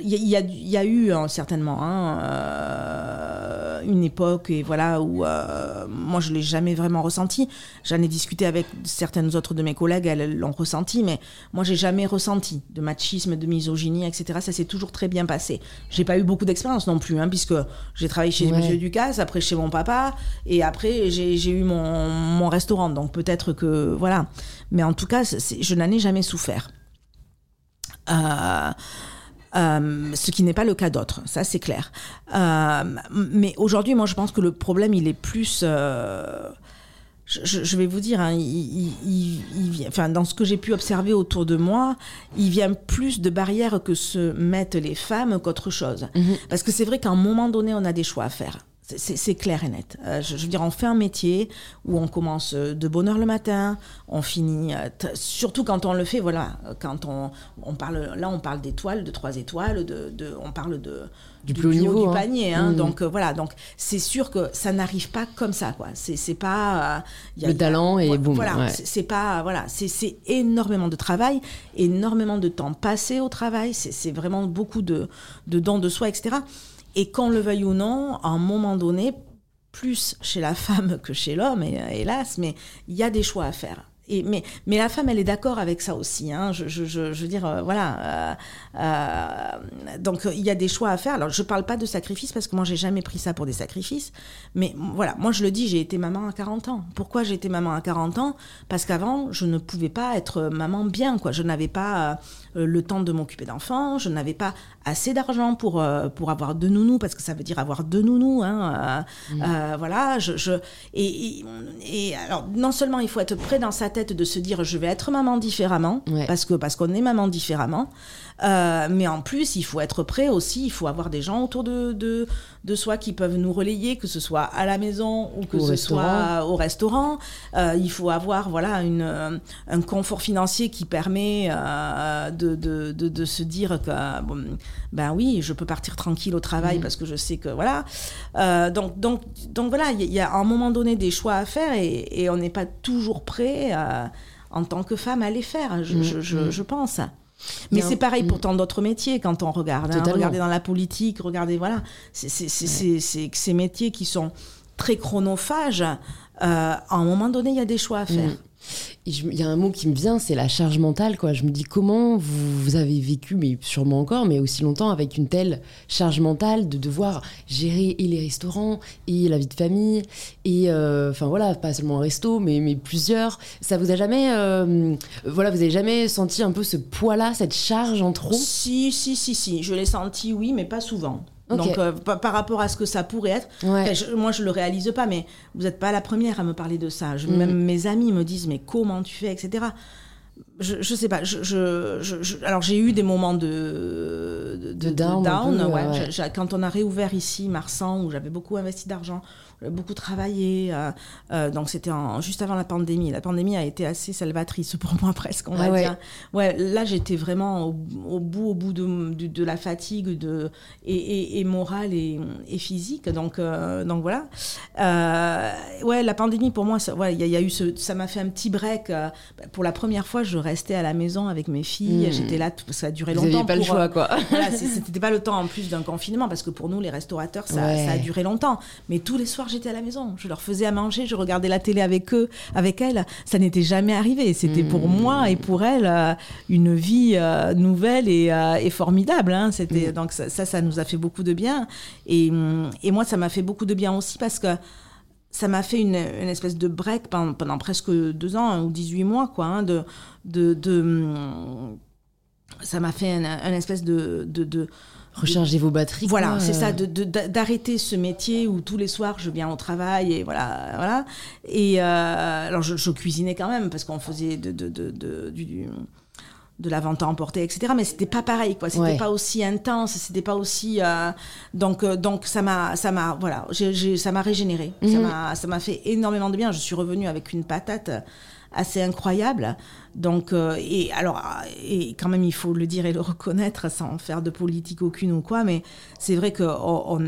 Il y, a, y, a, eu hein, certainement hein, euh, une époque et voilà où euh, moi je l'ai jamais vraiment ressenti. J'en ai discuté avec certaines autres de mes collègues, elles l'ont ressenti, mais moi j'ai jamais ressenti de machisme, de misogynie, etc. Ça s'est toujours très bien passé. J'ai pas eu beaucoup d'expérience non plus, hein, puisque j'ai travaillé chez ouais. Monsieur Ducasse, après chez mon papa, et après j'ai eu mon, mon restaurant. Donc peut-être que voilà mais en tout cas, je n'en ai jamais souffert. Euh, euh, ce qui n'est pas le cas d'autres, ça c'est clair. Euh, mais aujourd'hui, moi je pense que le problème il est plus. Je, vais vous dire, hein, enfin, dans ce que j'ai pu observer autour de moi, il vient plus de barrières que se mettent les femmes qu'autre chose. Mhm. Parce que c'est vrai qu'à un moment donné, on a des choix à faire. C'est clair et net. Euh, je, veux dire, on fait un métier où on commence euh, de bonne heure le matin, on finit, euh, surtout quand on le fait, voilà, quand on, on parle, là on parle d'étoiles, de trois étoiles, de, de, on parle de, du, plus haut niveau, du hein. panier. Hein, mmh. Donc voilà, donc c'est sûr que ça n'arrive pas comme ça, quoi. C'est pas y a, le talent et boum. Voilà, ouais. c'est pas voilà, c'est énormément de travail, énormément de temps passé au travail. C'est vraiment beaucoup de de dons de soi, etc. Et qu'on le veuille ou non, à un moment donné, plus chez la femme que chez l'homme, hélas, mais il y a des choix à faire. Et, mais, mais la femme, elle est d'accord avec ça aussi. Hein. Je, veux dire, euh, voilà. Euh, euh, donc, il y a des choix à faire. Alors, je parle pas de sacrifice parce que moi, j'ai jamais pris ça pour des sacrifices. Mais voilà, moi, je le dis, j'ai été maman à 40 ans. Pourquoi j'ai été maman à 40 ans? Parce qu'avant, je ne pouvais pas être maman bien, quoi. Je n'avais pas euh, le temps de m'occuper d'enfants, je n'avais pas assez d'argent pour, euh, pour avoir deux nounous, parce que ça veut dire avoir deux nounous. Hein, euh, mmh. voilà, je, je et, et, alors, non seulement il faut être prêt dans sa tête de se dire je vais être maman différemment, ouais. parce que parce qu'on est maman différemment, euh, mais en plus, il faut être prêt aussi, il faut avoir des gens autour de, de, de soi qui peuvent nous relayer, que ce soit à la maison ou que au ce restaurant. soit au restaurant. Euh, il faut avoir voilà, une, un confort financier qui permet euh, de, de, de, de, se dire que, bon, ben oui, je peux partir tranquille au travail mmh. parce que je sais que, voilà. Euh, donc, donc, donc voilà, il y, a à un moment donné des choix à faire et, et on n'est pas toujours prêt euh, en tant que femme à les faire, je, mmh. je, je, je pense. Mais c'est pareil pour tant d'autres métiers quand on regarde. Hein, regardez dans la politique, regardez, voilà. C'est ouais. ces métiers qui sont très chronophages. Euh, à un moment donné, il y a des choix à faire. Il y a un mot qui me vient, c'est la charge mentale. Quoi. Je me dis comment vous, vous, avez vécu, mais sûrement encore, mais aussi longtemps, avec une telle charge mentale de devoir gérer et les restaurants et la vie de famille et euh, enfin voilà, pas seulement un resto, mais, mais plusieurs. Ça vous a jamais, euh, voilà, vous avez jamais senti un peu ce poids-là, cette charge en trop? Si, si, si, si. Je l'ai senti, oui, mais pas souvent. Okay. Donc, euh, par rapport à ce que ça pourrait être, ouais. je, moi je le réalise pas, mais vous n'êtes pas la première à me parler de ça. Je, mmh. Même mes amis me disent, mais comment tu fais, etc. Je, je sais pas. Je, je alors j'ai eu des moments de, de, de down. down peu, ouais. ouais. Quand on a réouvert ici, Marsan, où j'avais beaucoup investi d'argent, beaucoup travaillé. Euh, euh, donc c'était juste avant la pandémie. La pandémie a été assez salvatrice pour moi presque, on va ah ouais. dire. Ouais, là j'étais vraiment au, au, bout, au bout de, de, de la fatigue de, et, et, et morale et, et, physique. Donc, euh, donc voilà. Euh, ouais, la pandémie pour moi, il ouais, y, y, a eu ce, ça m'a fait un petit break. Euh, pour la première fois, j'aurais restais à la maison avec mes filles. Mm. J'étais là, tout- ça a duré Vous longtemps. le choix, euh, quoi. voilà, c'était pas le temps en plus d'un confinement parce que pour nous les restaurateurs ça, Ouais. ça a duré longtemps. Mais tous les soirs j'étais à la maison, je leur faisais à manger, je regardais la télé avec eux, avec elles. Ça n'était jamais arrivé. C'était pour Mmh. moi et pour elles euh, une vie euh, nouvelle et, euh, et formidable. hein. C'était Mmh. donc ça, ça, ça nous a fait beaucoup de bien. Et, hum, et moi ça m'a fait beaucoup de bien aussi parce que ça m'a fait une, une espèce de break pendant, pendant presque deux ans hein, ou 18 mois, quoi, hein, de, de, de, ça m'a fait un, un espèce de, de, de Recharger vos batteries. voilà, c'est ça, de- de- d'arrêter ce métier où tous les soirs je viens au travail et voilà, voilà. Et euh, alors je, je cuisinais quand même parce qu'on faisait de, de, de, de- du, de la vente à emporter, etc. Mais c'était pas pareil, quoi. C'était Ouais. pas aussi intense, c'était pas aussi. euh, donc, euh, donc ça m'a, ça m'a, voilà, ça m'a régénéré. Ça Mhm. m'a, ça m'a fait énormément de bien. Je suis revenue avec une patate assez incroyable. Donc, euh, et alors, et quand même, il faut le dire et le reconnaître sans faire de politique aucune ou quoi, mais c'est vrai qu'au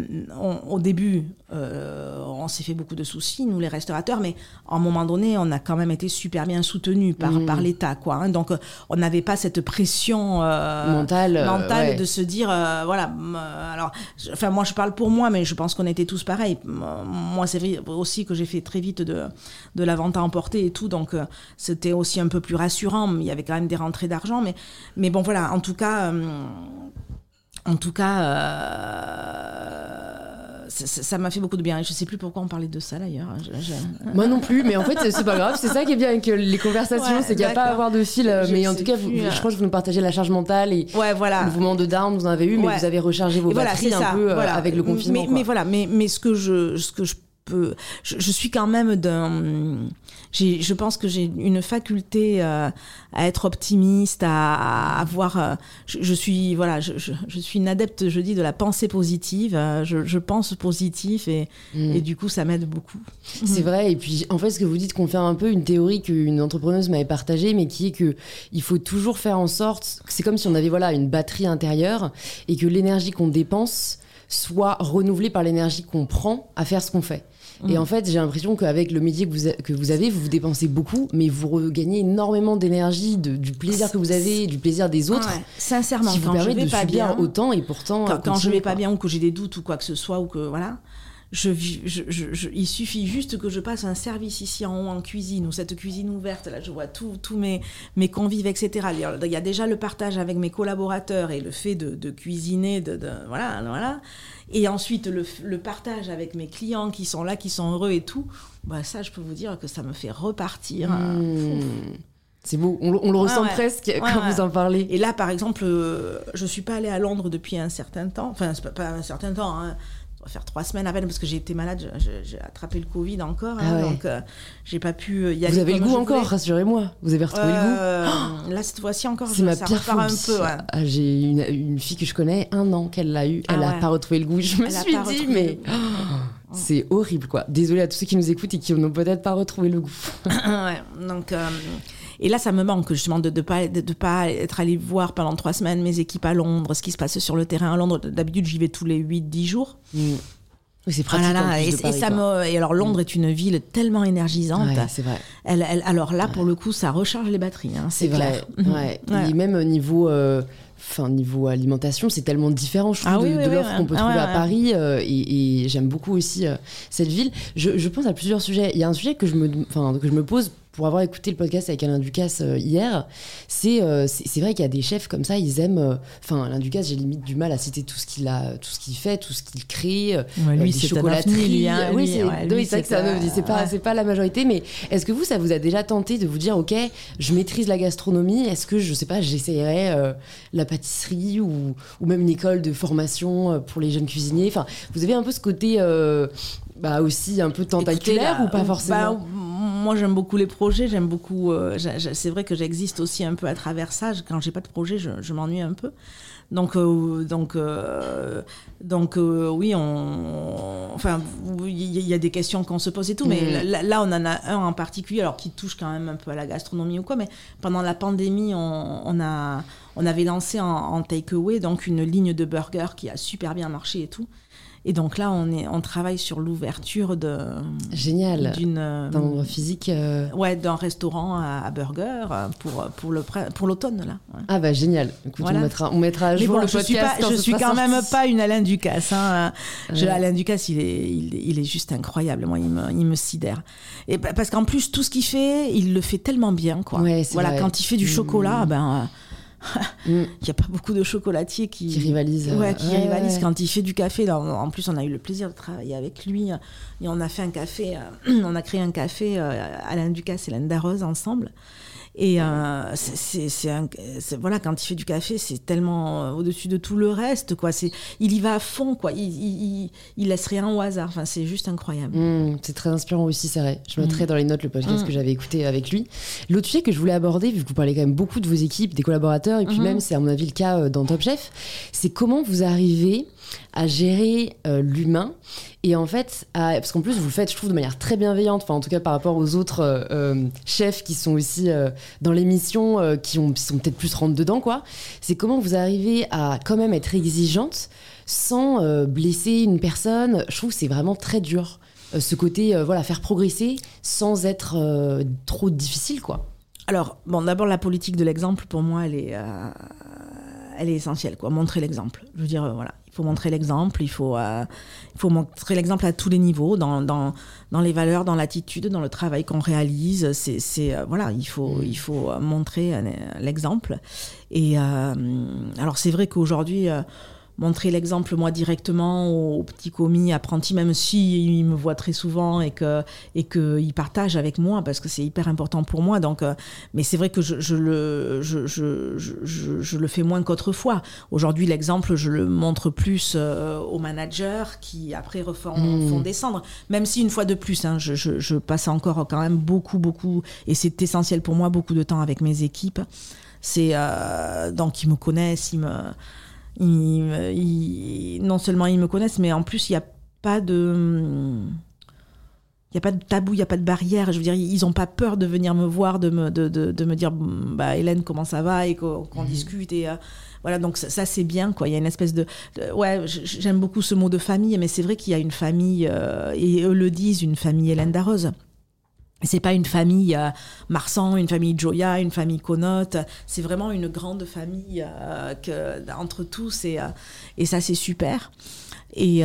au début, euh, on s'est fait beaucoup de soucis, nous les restaurateurs, mais à un moment donné, on a quand même été super bien soutenus par, Mhm. par l'État, quoi. hein. donc, on n'avait pas cette pression euh, Mentale, mentale ouais. de se dire, voilà, alors, enfin, moi, je parle pour moi, mais je pense qu'on était tous pareils. Moi, c'est vrai aussi que j'ai fait très vite de, de la vente à emporter et tout, donc c'était aussi un peu plus rassurant. Il y avait quand même des rentrées d'argent, mais, mais bon, voilà, en tout cas, euh, en tout cas, euh, ça- m'a fait beaucoup de bien. Et je sais plus pourquoi on parlait de ça d'ailleurs. Je- je- Moi non plus, mais en fait, c'est pas grave. C'est ça qui est bien avec euh, les conversations, Ouais, c'est qu'il n'y a pas à avoir de fil. Je Mais en tout cas, vous- je crois que vous nous partagez la charge mentale et Ouais, voilà. le mouvement de down, vous en avez eu, mais Ouais. vous avez rechargé vos Et batteries un ça, peu voilà. avec le confinement. Mais, voilà, mais, mais ce que je, ce que je je, je suis quand même d'un, je pense que j'ai une faculté euh, à être optimiste, à, à avoir, euh, je, je suis, voilà, je, suis une adepte, je dis, de la pensée positive. euh, je, pense positif et, Mm. et du coup, ça m'aide beaucoup. C'est vrai, et puis en fait, ce que vous dites confirme un peu une théorie qu'une entrepreneuse m'avait partagée, mais qui est que il faut toujours faire en sorte, c'est comme si on avait voilà une batterie intérieure et que l'énergie qu'on dépense soit renouvelée par l'énergie qu'on prend à faire ce qu'on fait. Et Mhm. en fait, j'ai l'impression qu'avec le métier que vous, a- que vous avez, vous vous dépensez beaucoup, mais vous regagnez énormément d'énergie, du plaisir que vous avez, du plaisir des autres, Ouais, sincèrement, qui vous quand je permet vais de pas subir bien, autant et pourtant. quand, quand je vais pas quoi. bien ou que j'ai des doutes ou quoi que ce soit ou que voilà je, je, je- je- il suffit juste que je passe un service ici en haut en cuisine ou cette cuisine ouverte là je vois tous mes mes convives etc il y, a, il y a déjà le partage avec mes collaborateurs et le fait de, de cuisiner de, de- voilà voilà et ensuite le, le partage avec mes clients qui sont là qui sont heureux et tout bah ça je peux vous dire que ça me fait repartir. Hmm. C'est beau, on, le- on le ressent ouais. presque Ouais, quand ouais. vous en parlez. Et là, par exemple, euh, je suis pas allée à Londres depuis un certain temps. Enfin, pas, pas un certain temps. Hein. Faire trois semaines à peine parce que j'ai été malade. J'ai attrapé le Covid encore. hein, Ah ouais. Donc, euh, j'ai pas pu y aller. Vous avez le goût encore, rassurez-moi. Vous avez retrouvé le goût. Euh, Là, cette fois-ci encore, je, ma ça pire repart un peu. ouais. Ah, J'ai une, une fille que je connais, un an qu'elle l'a eu, Ah elle n'a ouais. pas retrouvé le goût. Je me Elle a suis dit, mais oh, c'est horrible quoi. Désolée à tous ceux qui nous écoutent et qui n'ont peut-être pas retrouvé le goût. Ouais, donc, euh, et là, ça me manque justement de ne de pas, de, de pas être allé voir pendant trois semaines mes équipes à Londres, ce qui se passe sur le terrain à Londres. D'habitude, j'y vais tous les 8-10 jours. Mm. Oui, c'est Ah pratique. là là, et, de et Paris, ça me, et alors Londres est une ville tellement énergisante. Ouais, c'est vrai. Elle, elle- alors là, pour le coup, ça recharge les batteries. hein, C'est vrai. Ouais. Et même au niveau, euh, enfin niveau alimentation, c'est tellement différent, je trouve, Ah oui, de, oui, de l'offre qu'on peut Ah trouver à. Paris. euh, et et j'aime beaucoup aussi euh, cette ville. Je, je pense à plusieurs sujets. Il y a un sujet que je me, que je me pose pour avoir écouté le podcast avec Alain Ducasse euh, hier. C'est, euh, c'est, c'est vrai qu'il y a des chefs comme ça, ils aiment. euh, Enfin, Alain Ducasse, j'ai limite du mal à citer tout ce qu'il a, tout ce qu'il fait, tout ce qu'il crée. Ouais, lui, c'est lui, hein, oui, c'est ouais, vrai que euh, ovni. C'est pas, ouais. c'est pas la majorité, mais est-ce que vous, ça vous a déjà tenté de vous dire, ok, je maîtrise la gastronomie, est-ce que, je sais pas, j'essayerais euh, la pâtisserie ou, ou même une école de formation pour les jeunes cuisiniers? Enfin, vous avez un peu ce côté euh, bah, aussi un peu tentaculaire Écoutez, là, ou pas forcément bah, Moi, j'aime beaucoup les projets. J'aime beaucoup. euh, c'est vrai que j'existe aussi un peu à travers ça. Quand j'ai pas de projet, je, je m'ennuie un peu. Donc, euh, donc, euh, donc, oui, on, enfin, il y, a des questions qu'on se pose et tout, mais Mhm. là, là, on en a un en particulier, alors qui touche quand même un peu à la gastronomie ou quoi. Mais pendant la pandémie, on, on a, on avait lancé en, en takeaway donc une ligne de burger qui a super bien marché et tout. Et donc là, on, est, on travaille sur l'ouverture de. Génial. D'une. D'un physique. euh, Ouais, d'un restaurant à, à burger euh, pour, pour, le, pour l'automne, là. ouais. Ah bah génial. Écoute, Voilà. on, mettra, on mettra à jour bon, le je suis, podcast pas, quand je suis quand même pas une Alain Ducasse. Hein. Je- Ouais. Alain Ducasse, il est, il, il est juste incroyable. Moi, il me, il me sidère. Et pa- parce qu'en plus, tout ce qu'il fait, il le fait tellement bien. Quoi. Ouais, voilà, vrai. quand il fait du Mm. chocolat, ben, Mm. il n'y a pas beaucoup de chocolatiers qui, Qui rivalisent. euh, Ouais, qui ouais, rivalisent ouais. quand il fait du café. Là, en plus, on a eu le plaisir de travailler avec lui. Et on a fait un café, euh, on a créé un café, euh, Alain Ducasse et Hélène Darroze ensemble. Et euh, c'est- voilà, quand il fait du café, c'est tellement euh, au-dessus de tout le reste, quoi. C'est, il y va à fond, quoi. Il, il, il, il laisse rien au hasard. Enfin, c'est juste incroyable. Mm, c'est très inspirant aussi, c'est vrai. Je mettrai Mm. dans les notes le podcast Mm. que j'avais écouté avec lui. L'autre sujet que je voulais aborder, vu que vous parlez quand même beaucoup de vos équipes, des collaborateurs, et puis même, c'est à mon avis le cas euh, dans Top Chef, c'est comment vous arrivez à gérer euh, l'humain et en fait, parce qu'en plus vous le faites, je trouve, de manière très bienveillante, enfin en tout cas par rapport aux autres euh, euh, chefs qui sont aussi dans l'émission, qui, ont, qui sont peut-être plus rentre dedans, quoi. C'est comment vous arrivez à quand même être exigeante sans blesser une personne. Je trouve que c'est vraiment très dur. Ce côté, voilà, faire progresser sans être trop difficile, quoi. Alors, bon, d'abord, la politique de l'exemple, pour moi, elle est, elle est essentielle, quoi. Montrer l'exemple. Je veux dire, voilà, il faut montrer l'exemple, il faut, euh, il faut montrer l'exemple à tous les niveaux, dans, dans, dans les valeurs, dans l'attitude, dans le travail qu'on réalise. C'est, c'est, euh, voilà, il faut, il faut euh, montrer l'exemple. Et alors, c'est vrai qu'aujourd'hui, montrer l'exemple moi directement aux petits commis apprentis même si ils me voient très souvent et que et que ils partagent avec moi parce que c'est hyper important pour moi. Donc euh, mais c'est vrai que je, je le je, je, je, le fais moins qu'autrefois. Aujourd'hui l'exemple je le montre plus euh, aux managers qui après refont Mm. font descendre. Même si une fois de plus hein, je, je, je passe encore quand même beaucoup beaucoup et c'est essentiel pour moi beaucoup de temps avec mes équipes. C'est euh, donc ils me connaissent ils me ils, ils- non seulement ils me connaissent, mais en plus, il n'y a pas de. Il n'y a pas de tabou, il n'y a pas de barrière. Je veux dire, ils n'ont pas peur de venir me voir, de me, de, de, de me dire bah, Hélène, comment ça va et qu'on qu'on discute. Et, euh, voilà, donc ça, ça, c'est bien. Quoi. Il y a une espèce de. de- ouais, j'aime beaucoup ce mot de famille, mais c'est vrai qu'il y a une famille, euh, et eux le disent, une famille Hélène Darroze. C'est pas une famille euh, Marsan, une famille Joya, une famille Conote. C'est vraiment une grande famille euh, que, entre tous et, euh, et ça c'est super. Et,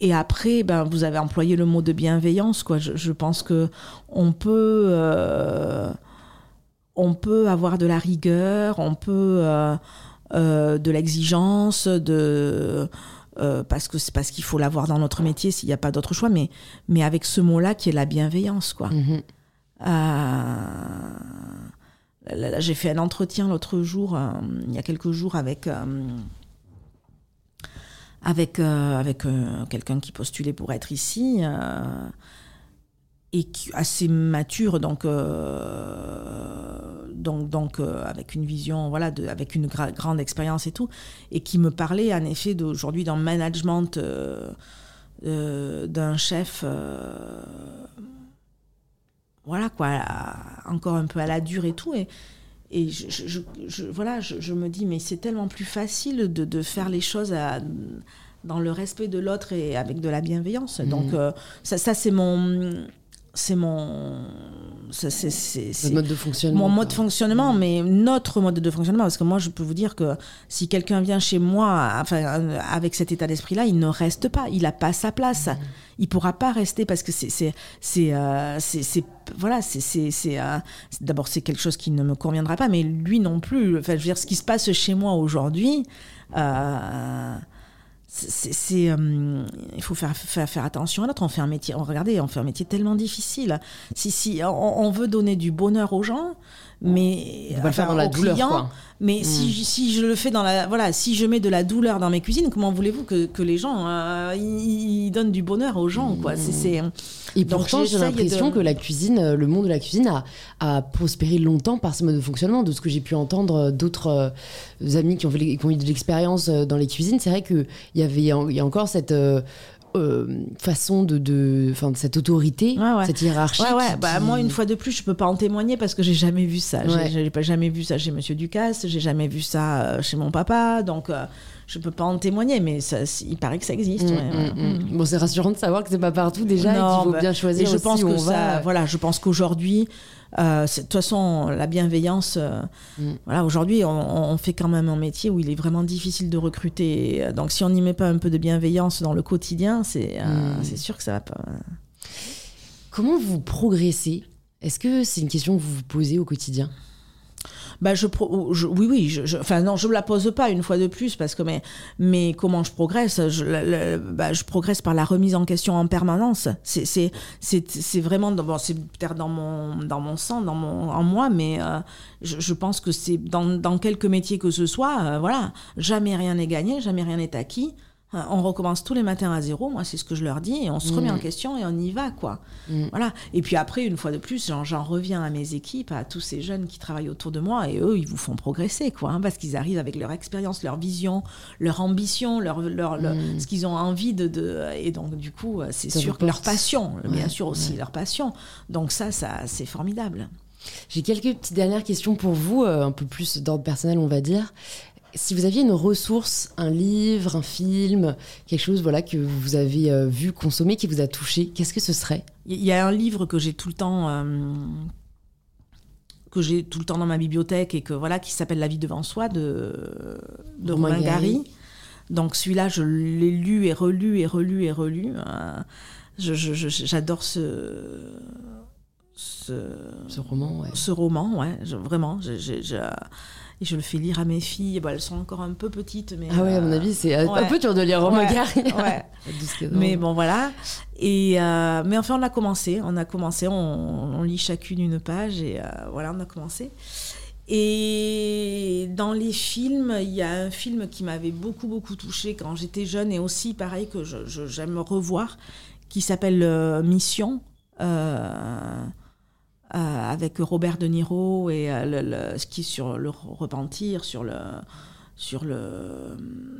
et après, ben, vous avez employé le mot de bienveillance. Quoi. Je, je pense que on peut, on peut avoir de la rigueur, on peut de l'exigence, de euh, parce que c'est parce qu'il faut l'avoir dans notre métier s'il n'y a pas d'autre choix, mais, mais avec ce mot-là qui est la bienveillance, quoi. Mhm. Euh, j'ai fait un entretien l'autre jour, euh, il y a quelques jours, avec, avec, avec quelqu'un qui postulait pour être ici. Et qui assez mature donc euh, donc donc euh, avec une vision voilà de, avec une gra- grande expérience et tout et qui me parlait en effet d'aujourd'hui dans le management euh, d'un chef voilà quoi à- encore un peu à la dure et tout et et je, je- je- je- voilà je, je me dis mais c'est tellement plus facile de, de faire les choses à- dans le respect de l'autre et avec de la bienveillance. Donc euh, ça, ça c'est mon c'est mon c'est mode de fonctionnement. mon mode de quoi. fonctionnement, mais notre mode de fonctionnement, parce que moi, je peux vous dire que si quelqu'un vient chez moi, enfin, euh, avec cet état d'esprit-là, il ne reste pas, il n'a pas sa place. Il pourra pas rester parce que c'est, c'est, c'est, euh, voilà, c'est, c'est, c'est, euh, d'abord c'est quelque chose qui ne me conviendra pas, mais lui non plus. Enfin, je veux dire, ce qui se passe chez moi aujourd'hui. Euh, euh, il faut faire, faire, attention à l'autre. On fait un métier, regardez, on fait un métier tellement difficile. Si, si, on veut donner du bonheur aux gens, mais On va pas le faire enfin, dans la douleur, quoi. Mais si, je- si je le fais dans la, voilà, si je mets de la douleur dans mes cuisines, comment voulez-vous que, que les gens, euh, ils, donnent du bonheur aux gens, quoi C'est, c'est, Et Donc, pourtant, j'ai l'impression de- que la cuisine, euh, le monde de la cuisine a, a prospéré longtemps par ce mode de fonctionnement. De ce que j'ai pu entendre euh, d'autres euh, amis qui ont, fait, qui ont eu de l'expérience euh, dans les cuisines, c'est vrai qu'il y avait il y a encore cette. euh, euh, façon de, de, de cette autorité, cette hiérarchie. Ouais. Bah, moi, une fois de plus, je peux pas en témoigner parce que j'ai jamais vu ça. J'ai pas jamais vu ça chez Monsieur Ducasse, j'ai jamais vu ça euh, chez mon papa, donc euh, je peux pas en témoigement, mais ça, il paraît que ça existe. Mm, mm, mm. Bon, c'est rassurant de savoir que c'est pas partout déjà et qu'il faut bah, bien choisir. Et je pense que ça, voilà, je pense qu'aujourd'hui, euh, de toute façon, la bienveillance, euh, mm. voilà, aujourd'hui, on, fait quand même un métier où il est vraiment difficile de recruter. Donc, si on n'y met pas un peu de bienveillance dans le quotidien, c'est euh, mm. sûr que ça va pas. Comment vous progressez? Est-ce que c'est une question que vous vous posez au quotidien? Bah je, oui oui je, enfin non je me la pose pas une fois de plus parce que mais mais comment je progresse je, bah, je progresse par la remise en question en permanence. C'est c'est c'est vraiment bon, c'est peut-être dans mon dans mon sang dans mon en moi mais euh, je, je, pense que c'est dans dans quelques métiers que ce soit euh, voilà. Jamais rien n'est gagné jamais rien n'est acquis on recommence tous les matins à zéro, moi c'est ce que je leur dis, et on se remet en mm. question et on y va, quoi. Mm. Voilà. Et puis après, une fois de plus, j'en reviens à mes équipes, à tous ces jeunes qui travaillent autour de moi, et eux, ils vous font progresser, quoi, hein, parce qu'ils arrivent avec leur expérience, leur vision, leur ambition, leur, leur, mm. ce qu'ils ont envie de, Et donc, du coup, euh, c'est sûr que leur passion, bien sûr aussi leur passion. Donc ça, ça c'est formidable. J'ai quelques petites dernières questions pour vous, euh, un peu plus d'ordre personnel, on va dire si vous aviez une ressource, un livre, un film, quelque chose voilà que vous avez euh, vu, consommé, qui vous a touché, qu'est-ce que ce serait? Il y a un livre que j'ai tout le temps euh, que j'ai tout le temps dans ma bibliothèque et que voilà qui s'appelle La vie devant soi de de Romain Gary. Donc celui-là, je l'ai lu et relu et relu et relu. Euh, j'adore ce, ce, roman. Ouais. Ce roman, ouais, vraiment. j'ai et je le fais lire à mes filles. elles sont encore un peu petites. Mais, ah ouais, à mon avis, c'est un peu dur de lire Romain. Ouais. mais bon, voilà. Et euh, mais enfin, on a commencé. On a commencé. On, lit chacune une page et euh, voilà, on a commencé. Et dans les films, il y a un film qui m'avait beaucoup, beaucoup touché quand j'étais jeune et aussi, pareil, que j'aime revoir, qui s'appelle euh, Mission. Euh, avec Robert De Niro et euh, le, ce qui sur le repentir, sur le sur le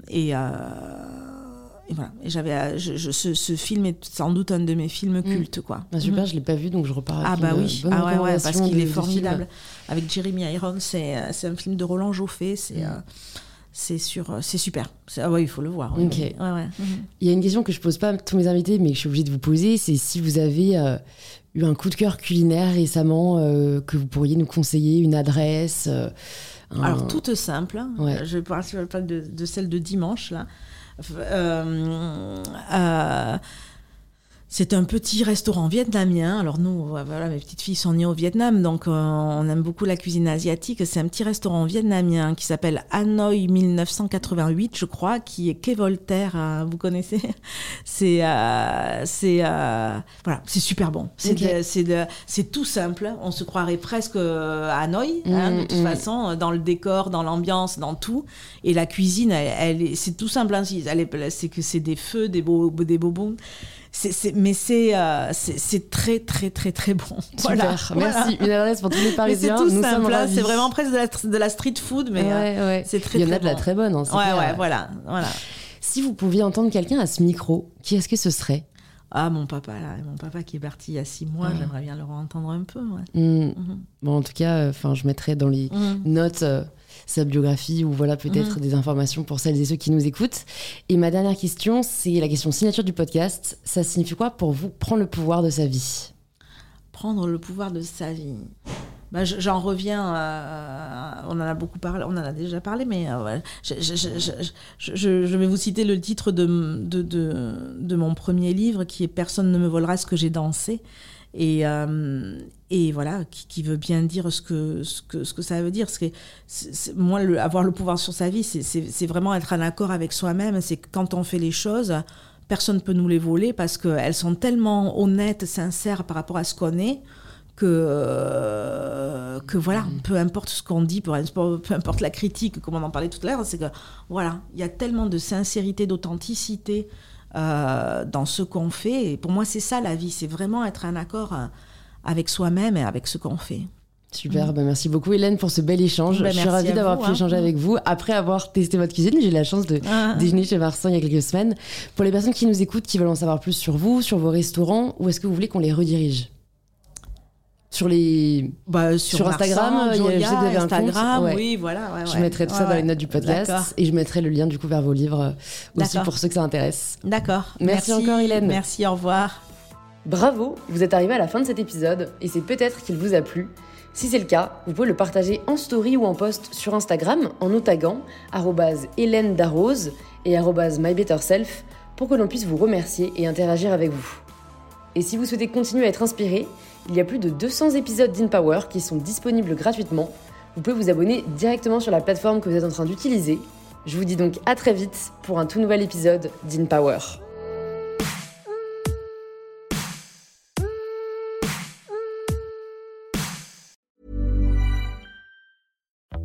et, euh, et voilà. Et j'avais je, ce, film est sans doute un de mes films mm. cultes quoi. Ah, super, mm. je l'ai pas vu donc je repars. Ah bah oui, ah ouais, ouais, parce qu'il est formidable. Avec Jeremy Irons, c'est c'est un film de Roland Joffé, c'est mm. c'est sur c'est super. Ah ouais, il faut le voir. Ok. Ouais, ouais. Il y a une question que je pose pas à tous mes invités, mais que je suis obligée de vous poser, c'est si vous avez eu un coup de cœur culinaire récemment euh, que vous pourriez nous conseiller, une adresse euh, Alors, toute simple. Hein. Je vais parler de, de, celle de dimanche. là. Euh, c'est un petit restaurant vietnamien. Alors nous, voilà, mes petites filles sont nées au Vietnam, donc euh, on aime beaucoup la cuisine asiatique. C'est un petit restaurant vietnamien qui s'appelle Hanoi 1988, je crois, qui est quai Voltaire. Euh, vous connaissez? C'est euh, c'est voilà, c'est super bon. C'est c'est tout simple. On se croirait presque à Hanoï, hein, de mm, toute mm. façon, dans le décor, dans l'ambiance, dans tout. Et la cuisine, elle, c'est tout simple. Hein. c'est que c'est des feux, des beaux, des bonbons mais euh, c'est c'est très très très très bon. Super, merci. Une adresse pour tous les Parisiens. C'est tout simple, hein. c'est vraiment presque de la, de la, street food, mais euh, c'est très. Il y en a de la très bonne. Hein, ouais, ouais, voilà, voilà. Si vous pouviez entendre quelqu'un à ce micro, qui est-ce que ce serait? Ah, mon papa, là, mon papa qui est parti il y a six mois, j'aimerais bien le entendre un peu. Mmh. Mhm. Bon, en tout cas, enfin, je mettrai dans les mmh. notes euh, sa biographie ou voilà peut-être mhm. des informations pour celles et ceux qui nous écoutent. Et ma dernière question, c'est la question signature du podcast. Ça signifie quoi pour vous prendre le pouvoir de sa vie? Prendre le pouvoir de sa vie. Bah, j'en reviens, on en a beaucoup parlé, on en a déjà parlé, mais euh, je, je, vais vous citer le titre de, de, de, de, mon premier livre qui est Personne ne me volera ce que j'ai dansé. Et, euh, et voilà, qui, veut bien dire ce que, ce que, ce que ça veut dire. Parce que moi, le, avoir le pouvoir sur sa vie, c'est vraiment être en accord avec soi-même. C'est que quand on fait les choses, personne ne peut nous les voler parce qu'elles sont tellement honnêtes, sincères par rapport à ce qu'on est. Que, euh, que voilà, mmh. peu importe ce qu'on dit, peu, peu importe la critique, comme on en parlait tout à l'heure, c'est que voilà, il y a tellement de sincérité, d'authenticité, euh, dans ce qu'on fait. Et pour moi, c'est ça la vie, c'est vraiment être en accord euh, avec soi-même et avec ce qu'on fait. Super, bah merci beaucoup Hélène pour ce bel échange. Bah, je suis ravie d'avoir pu hein. échanger avec vous. Après avoir testé votre cuisine, j'ai eu la chance de Ah. déjeuner chez Vincent il y a quelques semaines. Pour les personnes qui nous écoutent, qui veulent en savoir plus sur vous, sur vos restaurants, où est-ce que vous voulez qu'on les redirige? Sur les... Bah, Sur Instagram, il y a- compte, Instagram, ouais. oui, voilà. ouais, Je ouais. mettrai tout ça Ouais, dans les notes du podcast et je mettrai le lien du coup vers vos livres aussi pour ceux que ça intéresse. D'accord. Merci encore, Hélène. Merci, au revoir. Bravo, vous êtes arrivé à la fin de cet épisode et c'est peut-être qu'il vous a plu. Si c'est le cas, vous pouvez le partager en story ou en post sur Instagram en nous taguant arrobase Hélène Darroze et mybetterself pour que l'on puisse vous remercier et interagir avec vous. Et si vous souhaitez continuer à être inspiré, il y a plus de 200 épisodes d'InPower qui sont disponibles gratuitement. Vous pouvez vous abonner directement sur la plateforme que vous êtes en train d'utiliser. Je vous dis donc à très vite pour un tout nouvel épisode d'InPower.